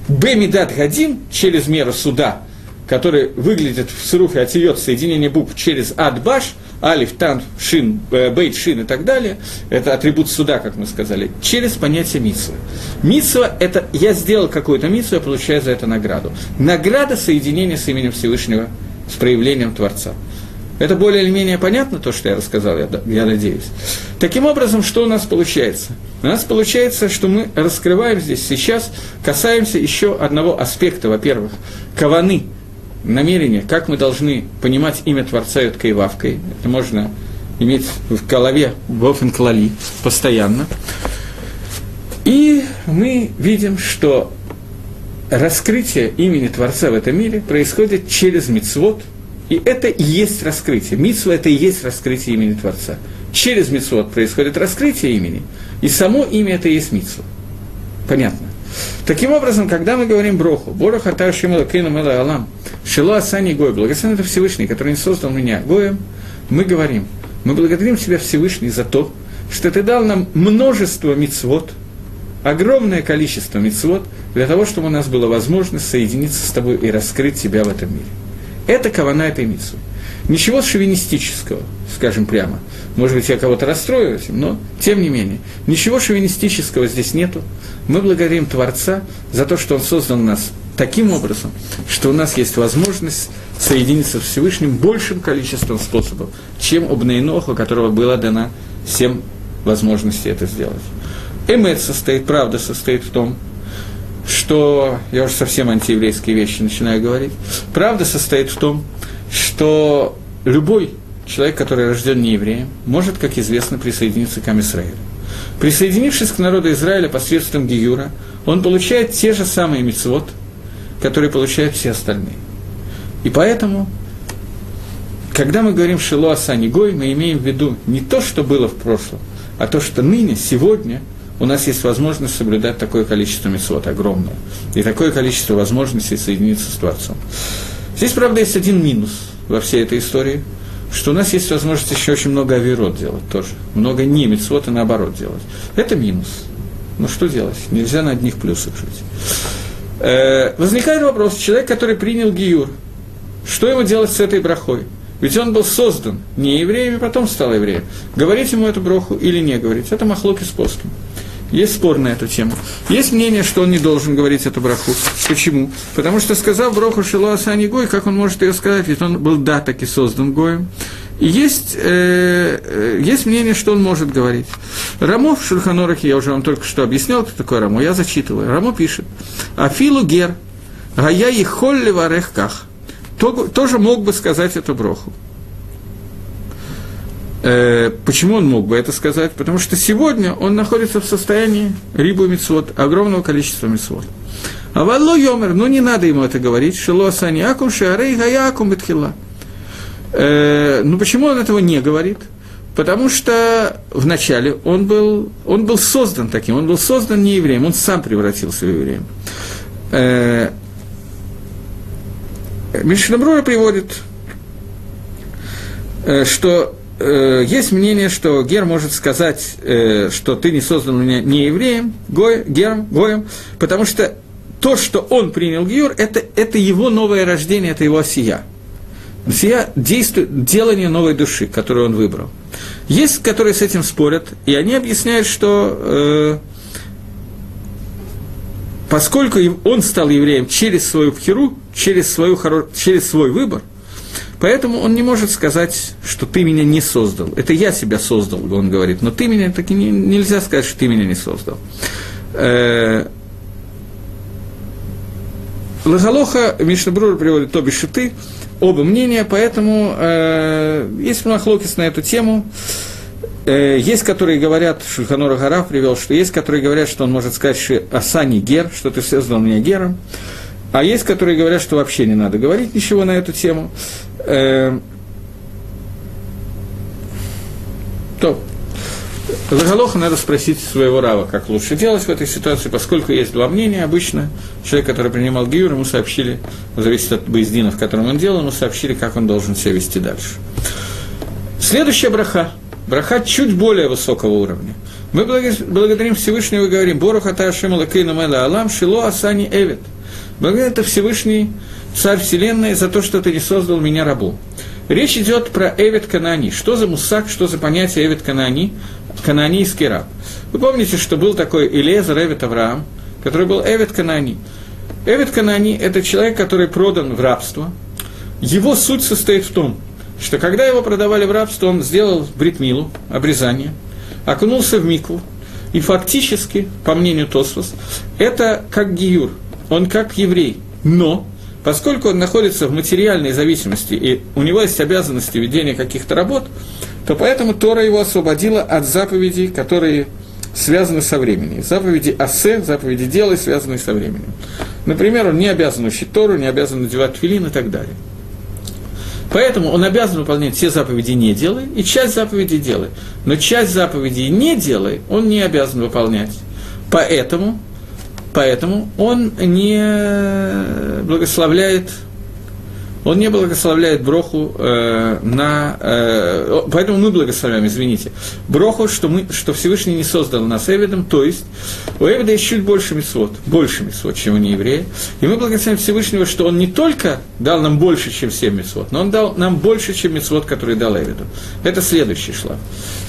Бемидат Гадим через меру суда – который выглядит в сруфе отиет соединение букв через адбаш, алиф, тан, шин, э, бейт, шин и так далее, это атрибут суда, как мы сказали, через понятие митсвы. Митсва – это я сделал какую-то митсву, я получаю за это награду. Награда соединения с именем Всевышнего, с проявлением Творца. Это более или менее понятно, то, что я рассказал, я, я надеюсь. Таким образом, что у нас получается? У нас получается, что мы раскрываем здесь сейчас, касаемся еще одного аспекта, во-первых, каваны, намерение, как мы должны понимать имя Творца Юткой и Вавкой. Это можно иметь в голове в клали постоянно. И мы видим, что раскрытие имени Творца в этом мире происходит через мицвод, и это и есть раскрытие. Мицва – это и есть раскрытие имени Творца. Через мицвод происходит раскрытие имени, и само имя – это и есть мицва. Понятно? Таким образом, когда мы говорим броху, Борох Кейна Мела Алам, Шило Асани Гой, благословен это Всевышний, который не создал меня Гоем, мы говорим, Мы благодарим Тебя, Всевышний, за то, что Ты дал нам множество мицвод, огромное количество мицвод, для того, чтобы у нас была возможность соединиться с Тобой и раскрыть Тебя в этом мире. Это кавана этой митцвы. Ничего шовинистического, скажем прямо. Может быть, я кого-то расстрою этим, но тем не менее. Ничего шовинистического здесь нету. Мы благодарим Творца за то, что Он создал нас таким образом, что у нас есть возможность соединиться с Всевышним большим количеством способов, чем у Бнейноха, которого была дана всем возможности это сделать. Эмет состоит, правда состоит в том, что, я уже совсем антиеврейские вещи начинаю говорить, правда состоит в том, что любой человек, который рожден не евреем, может, как известно, присоединиться к Амисраилю. Присоединившись к народу Израиля посредством Гиюра, он получает те же самые мицвод, которые получают все остальные. И поэтому, когда мы говорим «Шило Асани Гой», мы имеем в виду не то, что было в прошлом, а то, что ныне, сегодня у нас есть возможность соблюдать такое количество мецвод, огромное, и такое количество возможностей соединиться с Творцом. Здесь, правда, есть один минус во всей этой истории, что у нас есть возможность еще очень много авирот делать тоже, много не мецвод и наоборот делать. Это минус. Ну что делать? Нельзя на одних плюсах жить. Э, возникает вопрос, человек, который принял Гиюр, что ему делать с этой брахой? Ведь он был создан не евреем, и потом стал евреем. Говорить ему эту броху или не говорить, это махлоки с постом. Есть спор на эту тему. Есть мнение, что он не должен говорить эту браху. Почему? Потому что сказав броху Шило Асани Гой, как он может ее сказать, ведь он был да таки создан Гоем. И есть, э, э, есть мнение, что он может говорить. Рамо в Шульханорахе, я уже вам только что объяснял, кто такой Рамо, я зачитываю. Рамо пишет, Афилу гер, гая и холли варехках. Тоже мог бы сказать эту броху. Э, почему он мог бы это сказать? Потому что сегодня он находится в состоянии рибу мецвод, огромного количества мецвод. А валло йомер, ну не надо ему это говорить, шело саниакум шиарей гаякум бетхила. Э, ну почему он этого не говорит? Потому что вначале он был, он был создан таким, он был создан не евреем, он сам превратился в еврея. Э, Мишнабрура приводит, что э, есть мнение, что Гер может сказать, э, что ты не создан меня не евреем, гой, гером, гоем, потому что то, что он принял Гиюр, это, это его новое рождение, это его осия. Осия – действует, делание новой души, которую он выбрал. Есть, которые с этим спорят, и они объясняют, что э, поскольку он стал евреем через свою пхеру, через, свою, через свой выбор – Поэтому он не может сказать, что ты меня не создал. Это я себя создал, он говорит, но ты меня таки не, нельзя сказать, что ты меня не создал. Э, Лагалоха Мишнабрур приводит Тоби Шуты, оба мнения, поэтому э, есть махлокис на эту тему. Э, есть, которые говорят, Шульханора Гарав привел, что есть, которые говорят, что он может сказать, что Асани Гер, что ты создал меня Гером. А есть, которые говорят, что вообще не надо говорить ничего на эту тему. Э, то, Заголоха надо спросить своего рава, как лучше делать в этой ситуации, поскольку есть два мнения обычно. Человек, который принимал гиюр, ему сообщили, зависит от боездина, в котором он делал, ему сообщили, как он должен себя вести дальше. Следующая браха. Браха чуть более высокого уровня. Мы благодарим Всевышнего и говорим, Боруха Ташима Лакейна Мэла Алам Шило Асани Эвид – Благодаря это Всевышний Царь Вселенной за то, что ты не создал меня рабу. Речь идет про Эвид Канани. Что за мусак, что за понятие Эвид Канани? Кананийский раб. Вы помните, что был такой Илезер Эвид Авраам, который был Эвид Канани. Эвид Канани – это человек, который продан в рабство. Его суть состоит в том, что когда его продавали в рабство, он сделал бритмилу, обрезание, окунулся в микву, и фактически, по мнению Тосфос, это как гиюр – он как еврей, но поскольку он находится в материальной зависимости, и у него есть обязанности ведения каких-то работ, то поэтому Тора его освободила от заповедей, которые связаны со временем. Заповеди Асе, заповеди Делай, связанные со временем. Например, он не обязан учить Тору, не обязан надевать филин и так далее. Поэтому он обязан выполнять все заповеди «не делай» и часть заповедей «делай». Но часть заповедей «не делай» он не обязан выполнять. Поэтому Поэтому он не благословляет он не благословляет броху э, на... Э, поэтому мы благословляем, извините, броху, что, мы, что Всевышний не создал нас Эвидом, то есть у Эвида есть чуть больше мецвод, больше мецвод, чем у нееврея. И мы благословляем Всевышнего, что он не только дал нам больше, чем 7 мецвод, но он дал нам больше, чем мецвод, который дал Эвиду. Это следующий шлаф.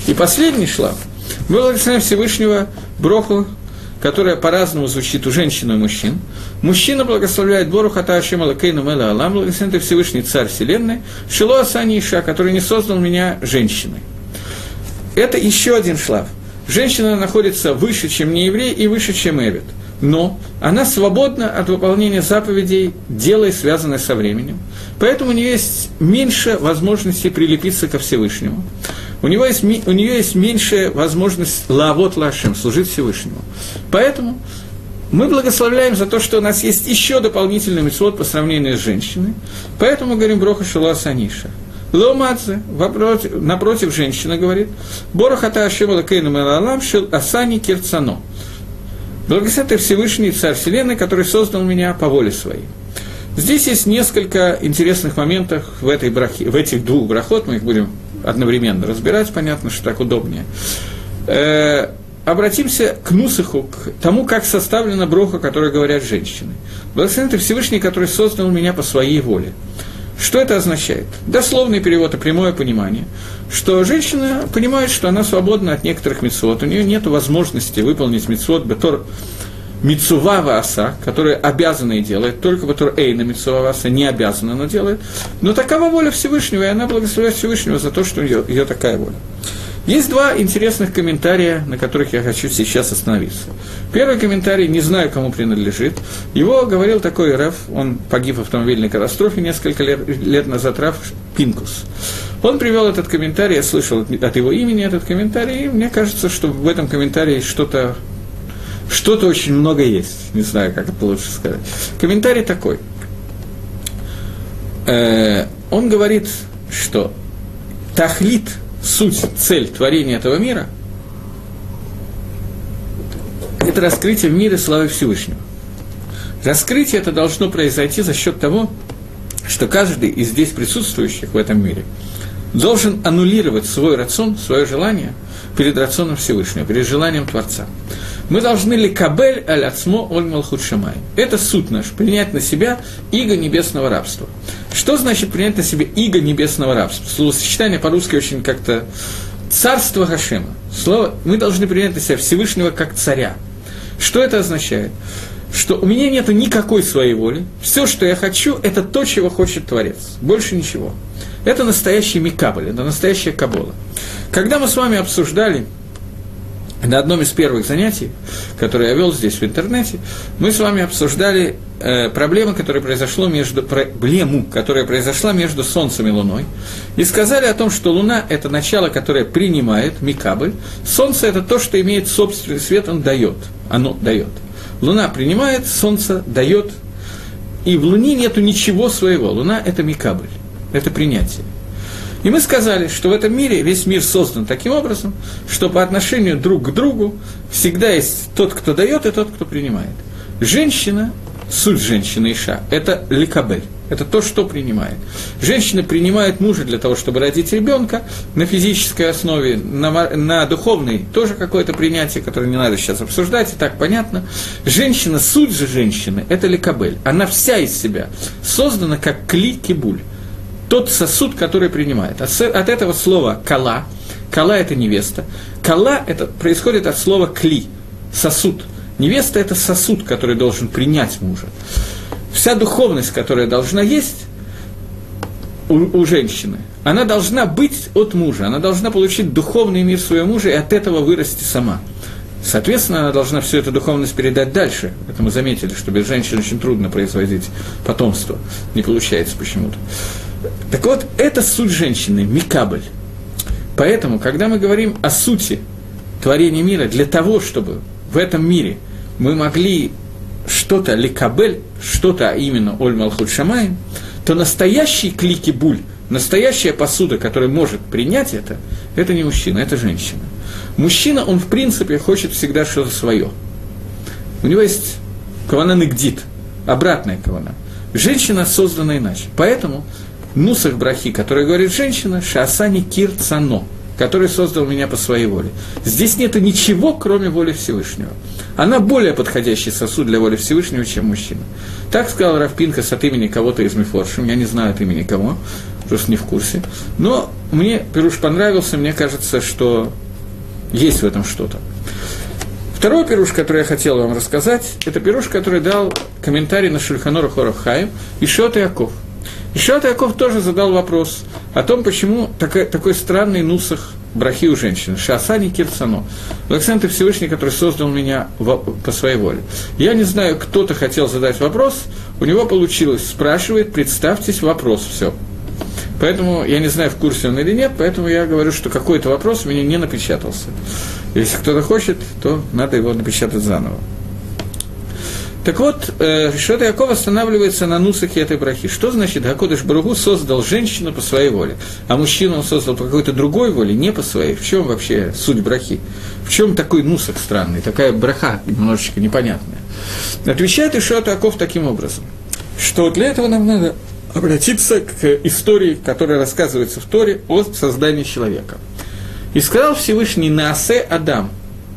И последний шлаф. Мы благословляем Всевышнего броху которая по-разному звучит у женщин и мужчин. Мужчина благословляет Бору Хата Ашем Алакейну Мела Алам, благословен Всевышний Царь Вселенной, Шило Асани Иша, который не создал меня женщиной. Это еще один шлаф. Женщина находится выше, чем нееврей, и выше, чем Эвид. Но она свободна от выполнения заповедей, дела, связанное со временем. Поэтому у нее есть меньше возможностей прилепиться ко Всевышнему у, него есть, у нее есть меньшая возможность лавот лашем, служить Всевышнему. Поэтому мы благословляем за то, что у нас есть еще дополнительный митцвот по сравнению с женщиной. Поэтому мы говорим Броха Шула Саниша. Ломадзе, напротив, женщина говорит, Борохата Ашема Лакейну Мелалам Шил Асани Кирцано. Благословен Всевышний Царь Вселенной, который создал меня по воле своей. Здесь есть несколько интересных моментов в, этой брахе, в этих двух брахот, мы их будем одновременно разбирать, понятно, что так удобнее. Э, обратимся к Нусаху, к тому, как составлена броха, которую говорят женщины. Благословен ты Всевышний, который создал меня по своей воле. Что это означает? Дословный перевод и прямое понимание, что женщина понимает, что она свободна от некоторых мецвод, у нее нет возможности выполнить мецвод, бетор Мицува Васа, которая обязана и делает, только который Эйна Мицува Васа не обязана, но делает. Но такова воля Всевышнего, и она благословляет Всевышнего за то, что у нее, ее такая воля. Есть два интересных комментария, на которых я хочу сейчас остановиться. Первый комментарий, не знаю, кому принадлежит. Его говорил такой Раф, он погиб в автомобильной катастрофе несколько лет, лет назад, Раф Пинкус. Он привел этот комментарий, я слышал от его имени этот комментарий, и мне кажется, что в этом комментарии что-то что-то очень много есть, не знаю, как это лучше сказать. Комментарий такой. Э, он говорит, что тахлит, суть, цель творения этого мира – это раскрытие в мире славы Всевышнего. Раскрытие это должно произойти за счет того, что каждый из здесь присутствующих в этом мире должен аннулировать свой рацион, свое желание перед рационом Всевышнего, перед желанием Творца – мы должны ли кабель аль ацмо оль малхут шамай. Это суд наш, принять на себя иго небесного рабства. Что значит принять на себя иго небесного рабства? Словосочетание по-русски очень как-то царство Хашема. Слово, мы должны принять на себя Всевышнего как царя. Что это означает? Что у меня нет никакой своей воли, все, что я хочу, это то, чего хочет Творец, больше ничего. Это настоящий микабль, это настоящая кабола. Когда мы с вами обсуждали на одном из первых занятий, которые я вел здесь в интернете, мы с вами обсуждали э, проблему, которая произошла между проблему, которая произошла между Солнцем и Луной, и сказали о том, что Луна – это начало, которое принимает Микабль, Солнце – это то, что имеет собственный свет, он дает, оно дает. Луна принимает, Солнце дает, и в Луне нету ничего своего. Луна – это Микабль, это принятие. И мы сказали, что в этом мире весь мир создан таким образом, что по отношению друг к другу всегда есть тот, кто дает, и тот, кто принимает. Женщина, суть женщины Иша, это ликабель. Это то, что принимает. Женщина принимает мужа для того, чтобы родить ребенка на физической основе, на, на духовной тоже какое-то принятие, которое не надо сейчас обсуждать, и так понятно. Женщина, суть же женщины, это ликабель. Она вся из себя создана как кли-кибуль тот сосуд, который принимает. От, этого слова «кала», «кала» – это невеста, «кала» – это происходит от слова «кли», сосуд. Невеста – это сосуд, который должен принять мужа. Вся духовность, которая должна есть у, у женщины, она должна быть от мужа, она должна получить духовный мир своего мужа и от этого вырасти сама. Соответственно, она должна всю эту духовность передать дальше. Это мы заметили, что без женщин очень трудно производить потомство. Не получается почему-то. Так вот, это суть женщины, микабль. Поэтому, когда мы говорим о сути творения мира, для того, чтобы в этом мире мы могли что-то ликабель, что-то а именно Оль Малхут Шамай, то настоящий клики буль, настоящая посуда, которая может принять это, это не мужчина, это женщина. Мужчина, он в принципе хочет всегда что-то свое. У него есть кавана нагдит, обратная кавана – Женщина создана иначе. Поэтому Нусах Брахи, который говорит женщина, Шасани Кир Цано, который создал меня по своей воле. Здесь нет ничего, кроме воли Всевышнего. Она более подходящий сосуд для воли Всевышнего, чем мужчина. Так сказал Равпинка от имени кого-то из Мифоршим, я не знаю от имени кого, просто не в курсе. Но мне Пируш понравился, мне кажется, что есть в этом что-то. Второй пируш, который я хотел вам рассказать, это пируш, который дал комментарий на Шульханора Хоров Хаим и Шот Яков. Шот Яков тоже задал вопрос о том, почему такой, такой странный нусах брахи у женщины. Шасани Кирсано. Благословен ты Всевышний, который создал меня по своей воле. Я не знаю, кто-то хотел задать вопрос, у него получилось, спрашивает, представьтесь, вопрос, все. Поэтому я не знаю, в курсе он или нет, поэтому я говорю, что какой-то вопрос у меня не напечатался. Если кто-то хочет, то надо его напечатать заново. Так вот, э, Шота Яков останавливается на нусахе этой брахи. Что значит Гакодыш Баругу создал женщину по своей воле, а мужчину он создал по какой-то другой воле, не по своей? В чем вообще суть брахи? В чем такой нусах странный, такая браха немножечко непонятная? Отвечает Ишота Яков таким образом, что для этого нам надо обратиться к истории, которая рассказывается в Торе о создании человека. И сказал Всевышний Наасе Адам,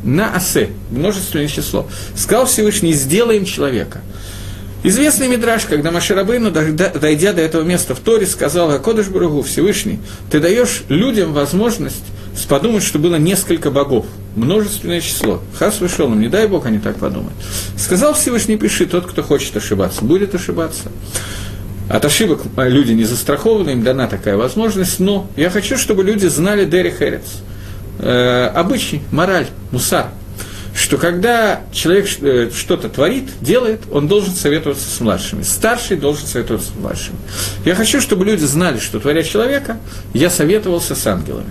Наасе, множественное число, сказал Всевышний, сделаем человека. Известный мидраж, когда Маширабейну, дойдя до этого места в Торе, сказал Акодыш Баругу, Всевышний, ты даешь людям возможность подумать, что было несколько богов, множественное число. Хас вышел, не дай Бог они так подумают. Сказал Всевышний, пиши, тот, кто хочет ошибаться, будет ошибаться. От ошибок люди не застрахованы, им дана такая возможность, но я хочу, чтобы люди знали Дери Херец. Э, обычай, мораль, мусар, что когда человек э, что-то творит, делает, он должен советоваться с младшими. Старший должен советоваться с младшими. Я хочу, чтобы люди знали, что творя человека, я советовался с ангелами.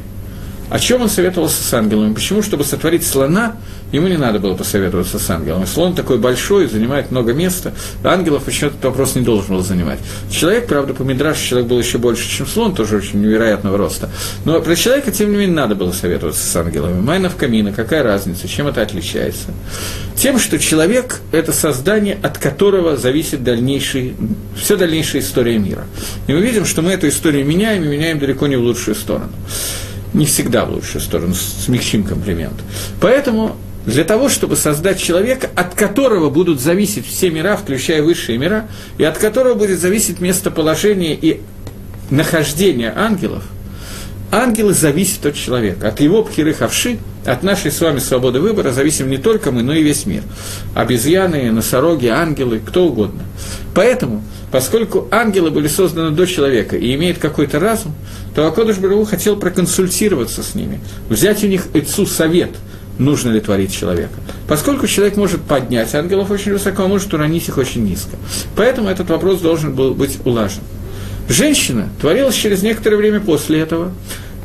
О чем он советовался с ангелами? Почему? Чтобы сотворить слона, ему не надо было посоветоваться с ангелом. Слон такой большой, занимает много места. Ангелов почему этот вопрос не должен был занимать. Человек, правда, по Мидраше человек был еще больше, чем слон, тоже очень невероятного роста. Но про человека, тем не менее, надо было советоваться с ангелами. Майнов камина, какая разница, чем это отличается? Тем, что человек – это создание, от которого зависит дальнейший, вся дальнейшая история мира. И мы видим, что мы эту историю меняем, и меняем далеко не в лучшую сторону не всегда в лучшую сторону, смягчим комплимент. Поэтому для того, чтобы создать человека, от которого будут зависеть все мира, включая высшие мира, и от которого будет зависеть местоположение и нахождение ангелов, ангелы зависят от человека, от его пхиры хавши, от нашей с вами свободы выбора зависим не только мы, но и весь мир. Обезьяны, носороги, ангелы, кто угодно. Поэтому, поскольку ангелы были созданы до человека и имеют какой-то разум, то Акодыш Бару хотел проконсультироваться с ними, взять у них Ицу совет, нужно ли творить человека. Поскольку человек может поднять ангелов очень высоко, а может уронить их очень низко. Поэтому этот вопрос должен был быть улажен. Женщина творилась через некоторое время после этого,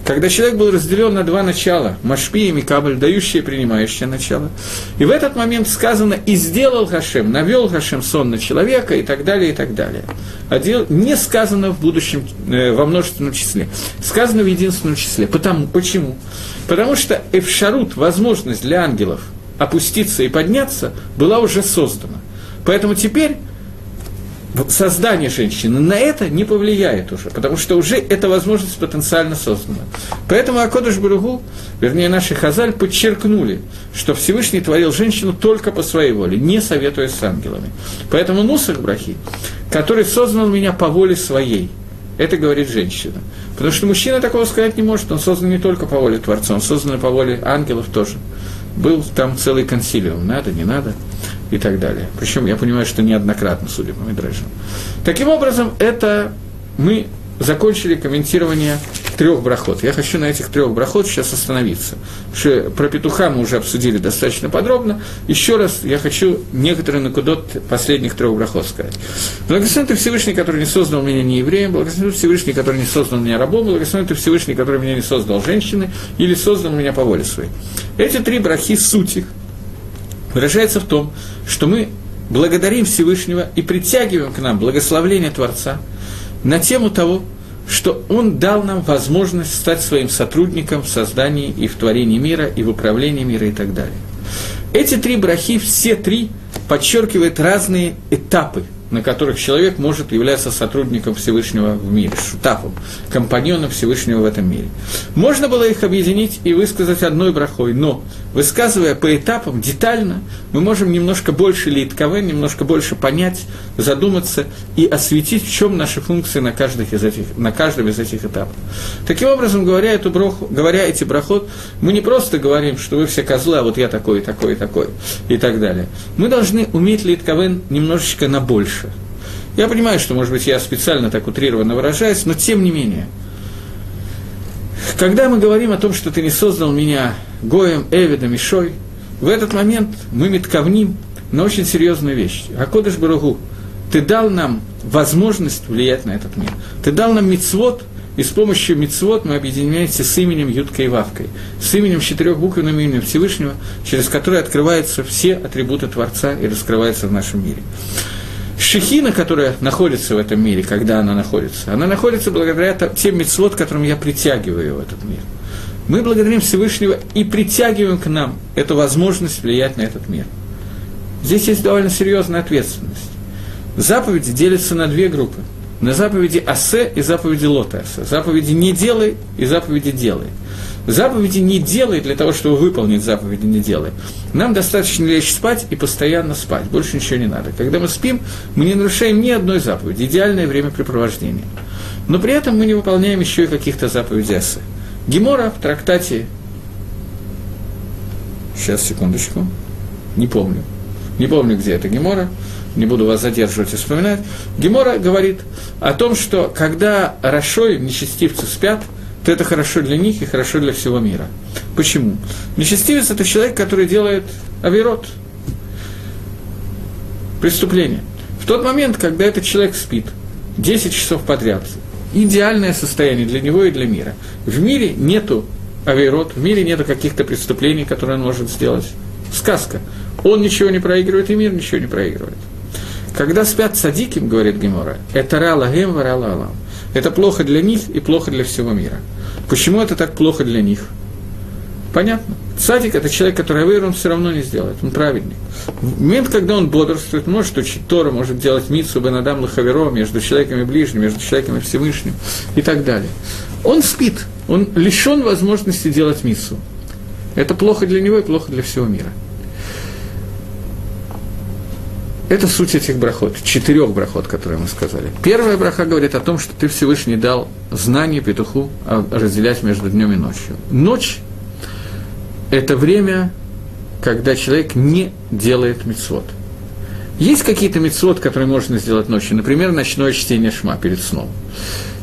когда человек был разделен на два начала, Машпи и Микабль, дающее и принимающее начало. И в этот момент сказано «и сделал Хашем», навел Хашем сон на человека и так далее, и так далее. А дел, не сказано в будущем, э, во множественном числе, сказано в единственном числе. Потому, почему? Потому что Эфшарут, возможность для ангелов опуститься и подняться, была уже создана. Поэтому теперь создание женщины на это не повлияет уже, потому что уже эта возможность потенциально создана. Поэтому Акодыш Баругу, вернее, наши Хазаль подчеркнули, что Всевышний творил женщину только по своей воле, не советуясь с ангелами. Поэтому Нусах Брахи, который создал меня по воле своей, это говорит женщина. Потому что мужчина такого сказать не может, он создан не только по воле Творца, он создан по воле ангелов тоже. Был там целый консилиум, надо, не надо и так далее. Причем я понимаю, что неоднократно, судя по Мидрежам. Таким образом, это мы закончили комментирование трех брахот. Я хочу на этих трех брахот сейчас остановиться. Что про петуха мы уже обсудили достаточно подробно. Еще раз я хочу некоторые накудот последних трех брахот сказать. Благословен ты Всевышний, который не создал меня не евреем, благословен ты Всевышний, который не создал меня рабом, благословен ты Всевышний, который меня не создал женщиной или создал меня по воле своей. Эти три брахи, суть их, выражается в том, что мы благодарим Всевышнего и притягиваем к нам благословление Творца на тему того, что Он дал нам возможность стать своим сотрудником в создании и в творении мира, и в управлении мира и так далее. Эти три брахи, все три, подчеркивают разные этапы на которых человек может являться сотрудником Всевышнего в мире, шутапом, компаньоном Всевышнего в этом мире. Можно было их объединить и высказать одной брахой, но, высказывая по этапам, детально, мы можем немножко больше литковы, немножко больше понять, задуматься и осветить, в чем наши функции на, каждых из этих, на каждом из этих этапов. Таким образом, говоря, эту браху, говоря эти брахот, мы не просто говорим, что вы все козлы, а вот я такой, такой, такой, и так далее. Мы должны уметь литковен немножечко на больше. Я понимаю, что, может быть, я специально так утрированно выражаюсь, но тем не менее. Когда мы говорим о том, что ты не создал меня Гоем, Эвидом и Шой, в этот момент мы метковним на очень серьезную вещь. Акодыш Баругу, ты дал нам возможность влиять на этот мир. Ты дал нам мицвод, и с помощью мицвод мы объединяемся с именем Юткой и Вавкой, с именем четырехбуквенным именем Всевышнего, через которое открываются все атрибуты Творца и раскрываются в нашем мире. Шехина, которая находится в этом мире, когда она находится, она находится благодаря тем мецвод, которым я притягиваю в этот мир. Мы благодарим Всевышнего и притягиваем к нам эту возможность влиять на этот мир. Здесь есть довольно серьезная ответственность. Заповеди делятся на две группы. На заповеди «асе» и заповеди «лота асе». Заповеди «не делай» и заповеди «делай». Заповеди не делай для того, чтобы выполнить заповеди не делай. Нам достаточно лечь спать и постоянно спать, больше ничего не надо. Когда мы спим, мы не нарушаем ни одной заповеди, идеальное времяпрепровождение. Но при этом мы не выполняем еще и каких-то заповедей Асы. Гемора в трактате, сейчас, секундочку, не помню, не помню, где это Гемора, не буду вас задерживать и вспоминать. Гемора говорит о том, что когда Рашой, нечестивцы, спят – то это хорошо для них и хорошо для всего мира. Почему? Нечестивец – это человек, который делает авирот, преступление. В тот момент, когда этот человек спит 10 часов подряд, идеальное состояние для него и для мира. В мире нету авирот, в мире нету каких-то преступлений, которые он может сделать. Сказка. Он ничего не проигрывает, и мир ничего не проигрывает. Когда спят садиким, говорит Гемора, это рала гем, рала алам. Это плохо для них и плохо для всего мира. Почему это так плохо для них? Понятно. Садик – это человек, который авейр, он все равно не сделает, он праведник. В момент, когда он бодрствует, может учить Тора, может делать митсу, бенадам лахаверо, между человеком и ближним, между человеком и Всевышним и так далее. Он спит, он лишен возможности делать митсу. Это плохо для него и плохо для всего мира. Это суть этих брахот, четырех брахот, которые мы сказали. Первая браха говорит о том, что ты Всевышний дал знание петуху разделять между днем и ночью. Ночь – это время, когда человек не делает мецвод. Есть какие-то мецвод, которые можно сделать ночью, например, ночное чтение шма перед сном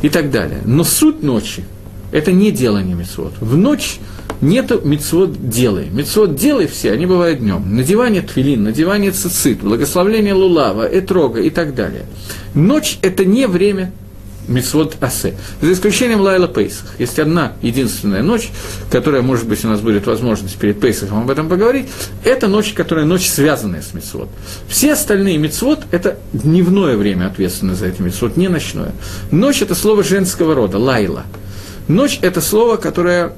и так далее. Но суть ночи – это не делание мецвод. В ночь нету мецвод делай. Мецвод делай все, они бывают днем. Надевание твилин, надевание цицит, благословление лулава, этрога и так далее. Ночь – это не время мецвод асе. За исключением Лайла Пейсах. Есть одна единственная ночь, которая, может быть, у нас будет возможность перед Пейсахом об этом поговорить. Это ночь, которая ночь, связанная с мецвод. Все остальные мецвод – это дневное время ответственно за эти мецвод, не ночное. Ночь – это слово женского рода, лайла. Ночь – это слово, которое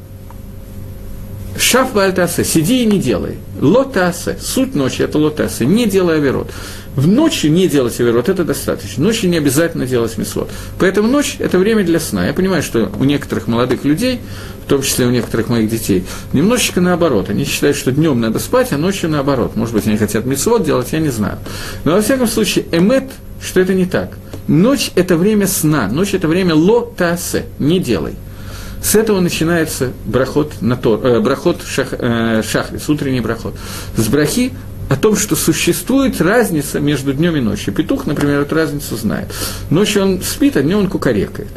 Шаф сиди и не делай. Лотасе, суть ночи – это лотасе, не делай аверот. В ночи не делать аверот – это достаточно. Ночью не обязательно делать мисвод. Поэтому ночь – это время для сна. Я понимаю, что у некоторых молодых людей, в том числе у некоторых моих детей, немножечко наоборот. Они считают, что днем надо спать, а ночью наоборот. Может быть, они хотят мисвод делать, я не знаю. Но во всяком случае, эмет, что это не так. Ночь – это время сна, ночь – это время лотасе, не делай – с этого начинается брахот, на тор, э, брахот шах, э, шахрис, утренний брахот. С брахи о том, что существует разница между днем и ночью. Петух, например, эту разницу знает. Ночью он спит, а днем он кукарекает.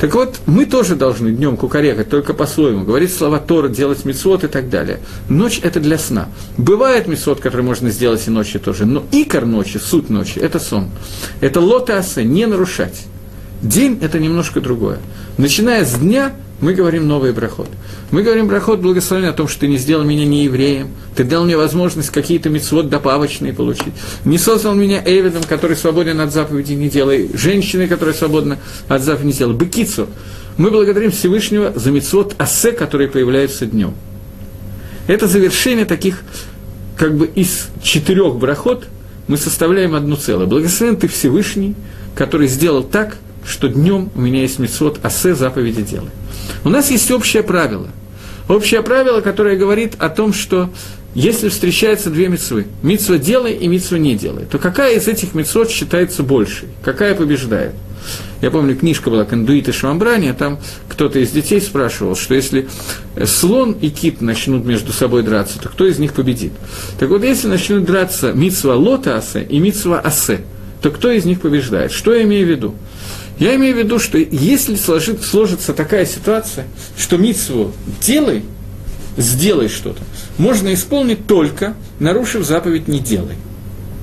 Так вот, мы тоже должны днем кукарекать, только по-своему, говорить слова Тора, делать мецвод и так далее. Ночь – это для сна. Бывает мецвод, который можно сделать и ночью тоже, но икор ночи, суть ночи – это сон. Это лотасы, не нарушать. День – это немножко другое. Начиная с дня – мы говорим новый брахот. Мы говорим брахот благословения о том, что ты не сделал меня не евреем, ты дал мне возможность какие-то мецвод добавочные получить. Не создал меня Эвидом, который свободен от заповеди не делай, женщиной, которая свободна от заповеди не делай. Быкицу. Мы благодарим Всевышнего за мецвод асе, который появляется днем. Это завершение таких, как бы из четырех брахот, мы составляем одно целое. Благословен ты Всевышний, который сделал так, что днем у меня есть мецвод асе заповеди делай. У нас есть общее правило. Общее правило, которое говорит о том, что если встречаются две мецвы, мецва делай и мецва не делай, то какая из этих мецвод считается большей? Какая побеждает? Я помню, книжка была «Кондуит и Швамбрани», а там кто-то из детей спрашивал, что если слон и кит начнут между собой драться, то кто из них победит? Так вот, если начнут драться митсва лота и митсва асе, то кто из них побеждает? Что я имею в виду? Я имею в виду, что если сложит, сложится такая ситуация, что митсву делай, сделай что-то, можно исполнить только, нарушив заповедь «не делай».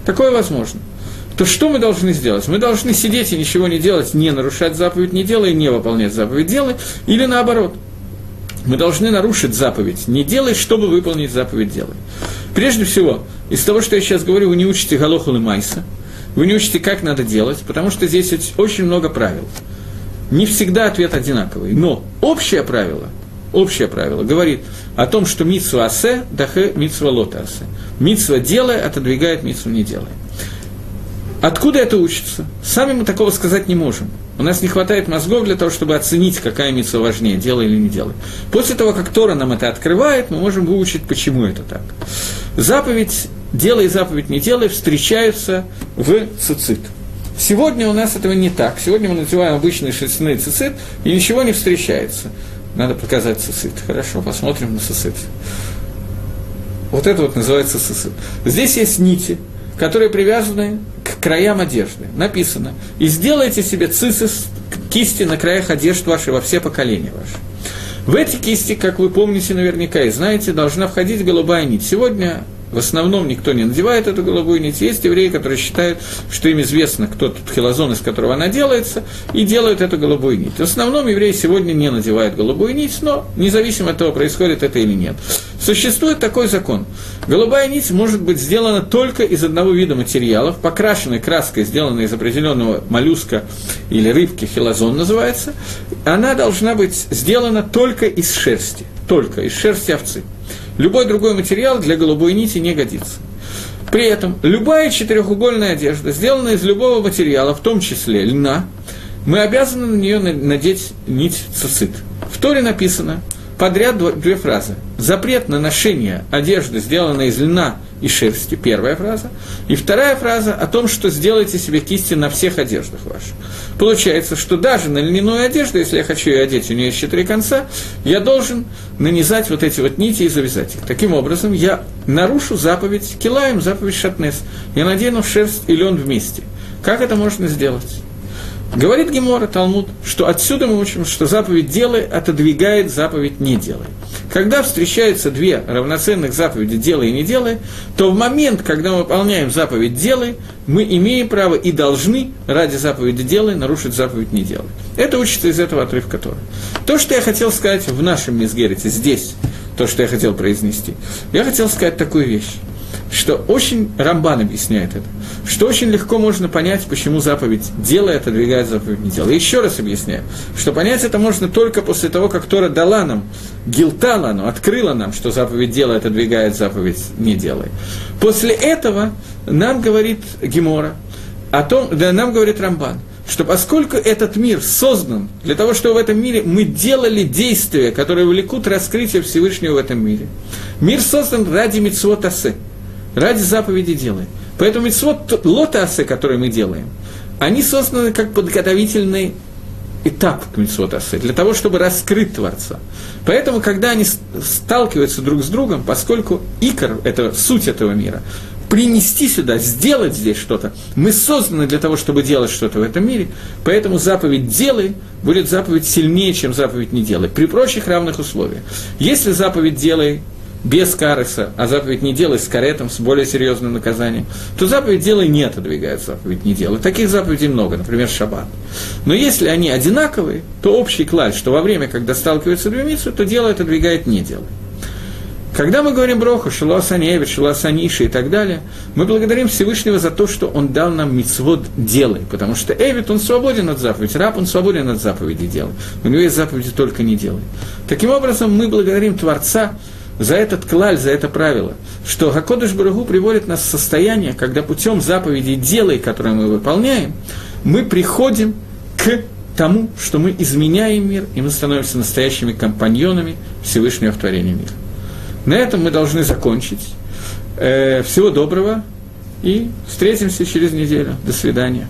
Такое возможно. То что мы должны сделать? Мы должны сидеть и ничего не делать, не нарушать заповедь «не делай», не выполнять заповедь «делай», или наоборот. Мы должны нарушить заповедь «не делай», чтобы выполнить заповедь «делай». Прежде всего, из того, что я сейчас говорю, вы не учите Галохул и Майса – вы не учите, как надо делать, потому что здесь очень много правил. Не всегда ответ одинаковый, но общее правило, общее правило говорит о том, что митсва асе, дахе митсва лота асе. Митсва делая, отодвигает митсву не делая. Откуда это учится? Сами мы такого сказать не можем. У нас не хватает мозгов для того, чтобы оценить, какая митсва важнее, делай или не делай. После того, как Тора нам это открывает, мы можем выучить, почему это так. Заповедь делай заповедь, не делай, встречаются в цицит. Сегодня у нас этого не так. Сегодня мы называем обычный шерстяной цицит, и ничего не встречается. Надо показать цицит. Хорошо, посмотрим на цицит. Вот это вот называется цицит. Здесь есть нити, которые привязаны к краям одежды. Написано, и сделайте себе цицис, кисти на краях одежд вашей во все поколения ваши. В эти кисти, как вы помните наверняка и знаете, должна входить голубая нить. Сегодня в основном никто не надевает эту голубую нить. Есть евреи, которые считают, что им известно, кто тот хилозон, из которого она делается, и делают эту голубую нить. В основном евреи сегодня не надевают голубую нить, но независимо от того, происходит это или нет. Существует такой закон. Голубая нить может быть сделана только из одного вида материалов, покрашенной краской, сделанной из определенного моллюска или рыбки, хилозон называется. Она должна быть сделана только из шерсти, только из шерсти овцы. Любой другой материал для голубой нити не годится. При этом любая четырехугольная одежда, сделанная из любого материала, в том числе льна, мы обязаны на нее надеть нить цицит. В Торе написано подряд две фразы. Запрет на ношение одежды, сделанной из льна и шерсти, первая фраза. И вторая фраза о том, что сделайте себе кисти на всех одеждах ваших. Получается, что даже на льняную одежду, если я хочу ее одеть, у нее есть четыре конца, я должен нанизать вот эти вот нити и завязать их. Таким образом, я нарушу заповедь килаем, заповедь шатнес. Я надену шерсть и лен вместе. Как это можно сделать? Говорит Гемора, Талмуд, что отсюда мы учим, что заповедь «делай» отодвигает заповедь «не делай». Когда встречаются две равноценных заповеди «делай» и «не делай», то в момент, когда мы выполняем заповедь «делай», мы имеем право и должны ради заповеди «делай» нарушить заповедь «не делай». Это учится из этого отрывка Тора. То, что я хотел сказать в нашем Мизгерите, здесь, то, что я хотел произнести, я хотел сказать такую вещь что очень Рамбан объясняет это, что очень легко можно понять, почему заповедь делает, отодвигает заповедь не делает. Еще раз объясняю, что понять это можно только после того, как Тора дала нам, гилтала нам, открыла нам, что заповедь делает, отодвигает заповедь не делает. После этого нам говорит Гемора, о том, да, нам говорит Рамбан, что поскольку этот мир создан для того, чтобы в этом мире мы делали действия, которые влекут раскрытие Всевышнего в этом мире, мир создан ради митцвотасе – ради заповеди делаем. Поэтому митцвот лотасы, которые мы делаем, они созданы как подготовительный этап к митцвот для того, чтобы раскрыть Творца. Поэтому, когда они сталкиваются друг с другом, поскольку икор – это суть этого мира, принести сюда, сделать здесь что-то, мы созданы для того, чтобы делать что-то в этом мире, поэтому заповедь «делай» будет заповедь сильнее, чем заповедь «не делай», при прочих равных условиях. Если заповедь «делай» без карыса, а заповедь не делай с каретом, с более серьезным наказанием, то заповедь делай не отодвигает заповедь не делай. Таких заповедей много, например, шаббат. Но если они одинаковые, то общий клаль, что во время, когда сталкиваются две митсвы, то делай отодвигает не делай. Когда мы говорим Броху, Шалуасаневич, Шалуасаниши и так далее, мы благодарим Всевышнего за то, что Он дал нам мицвод делай, потому что Эвид, он свободен от заповеди, раб, он свободен от заповеди делай. У него есть заповеди только не делай. Таким образом, мы благодарим Творца за этот клаль, за это правило, что Гакодыш Барагу приводит нас в состояние, когда путем заповедей делай, которые мы выполняем, мы приходим к тому, что мы изменяем мир, и мы становимся настоящими компаньонами Всевышнего в творении мира. На этом мы должны закончить. Э, всего доброго и встретимся через неделю. До свидания.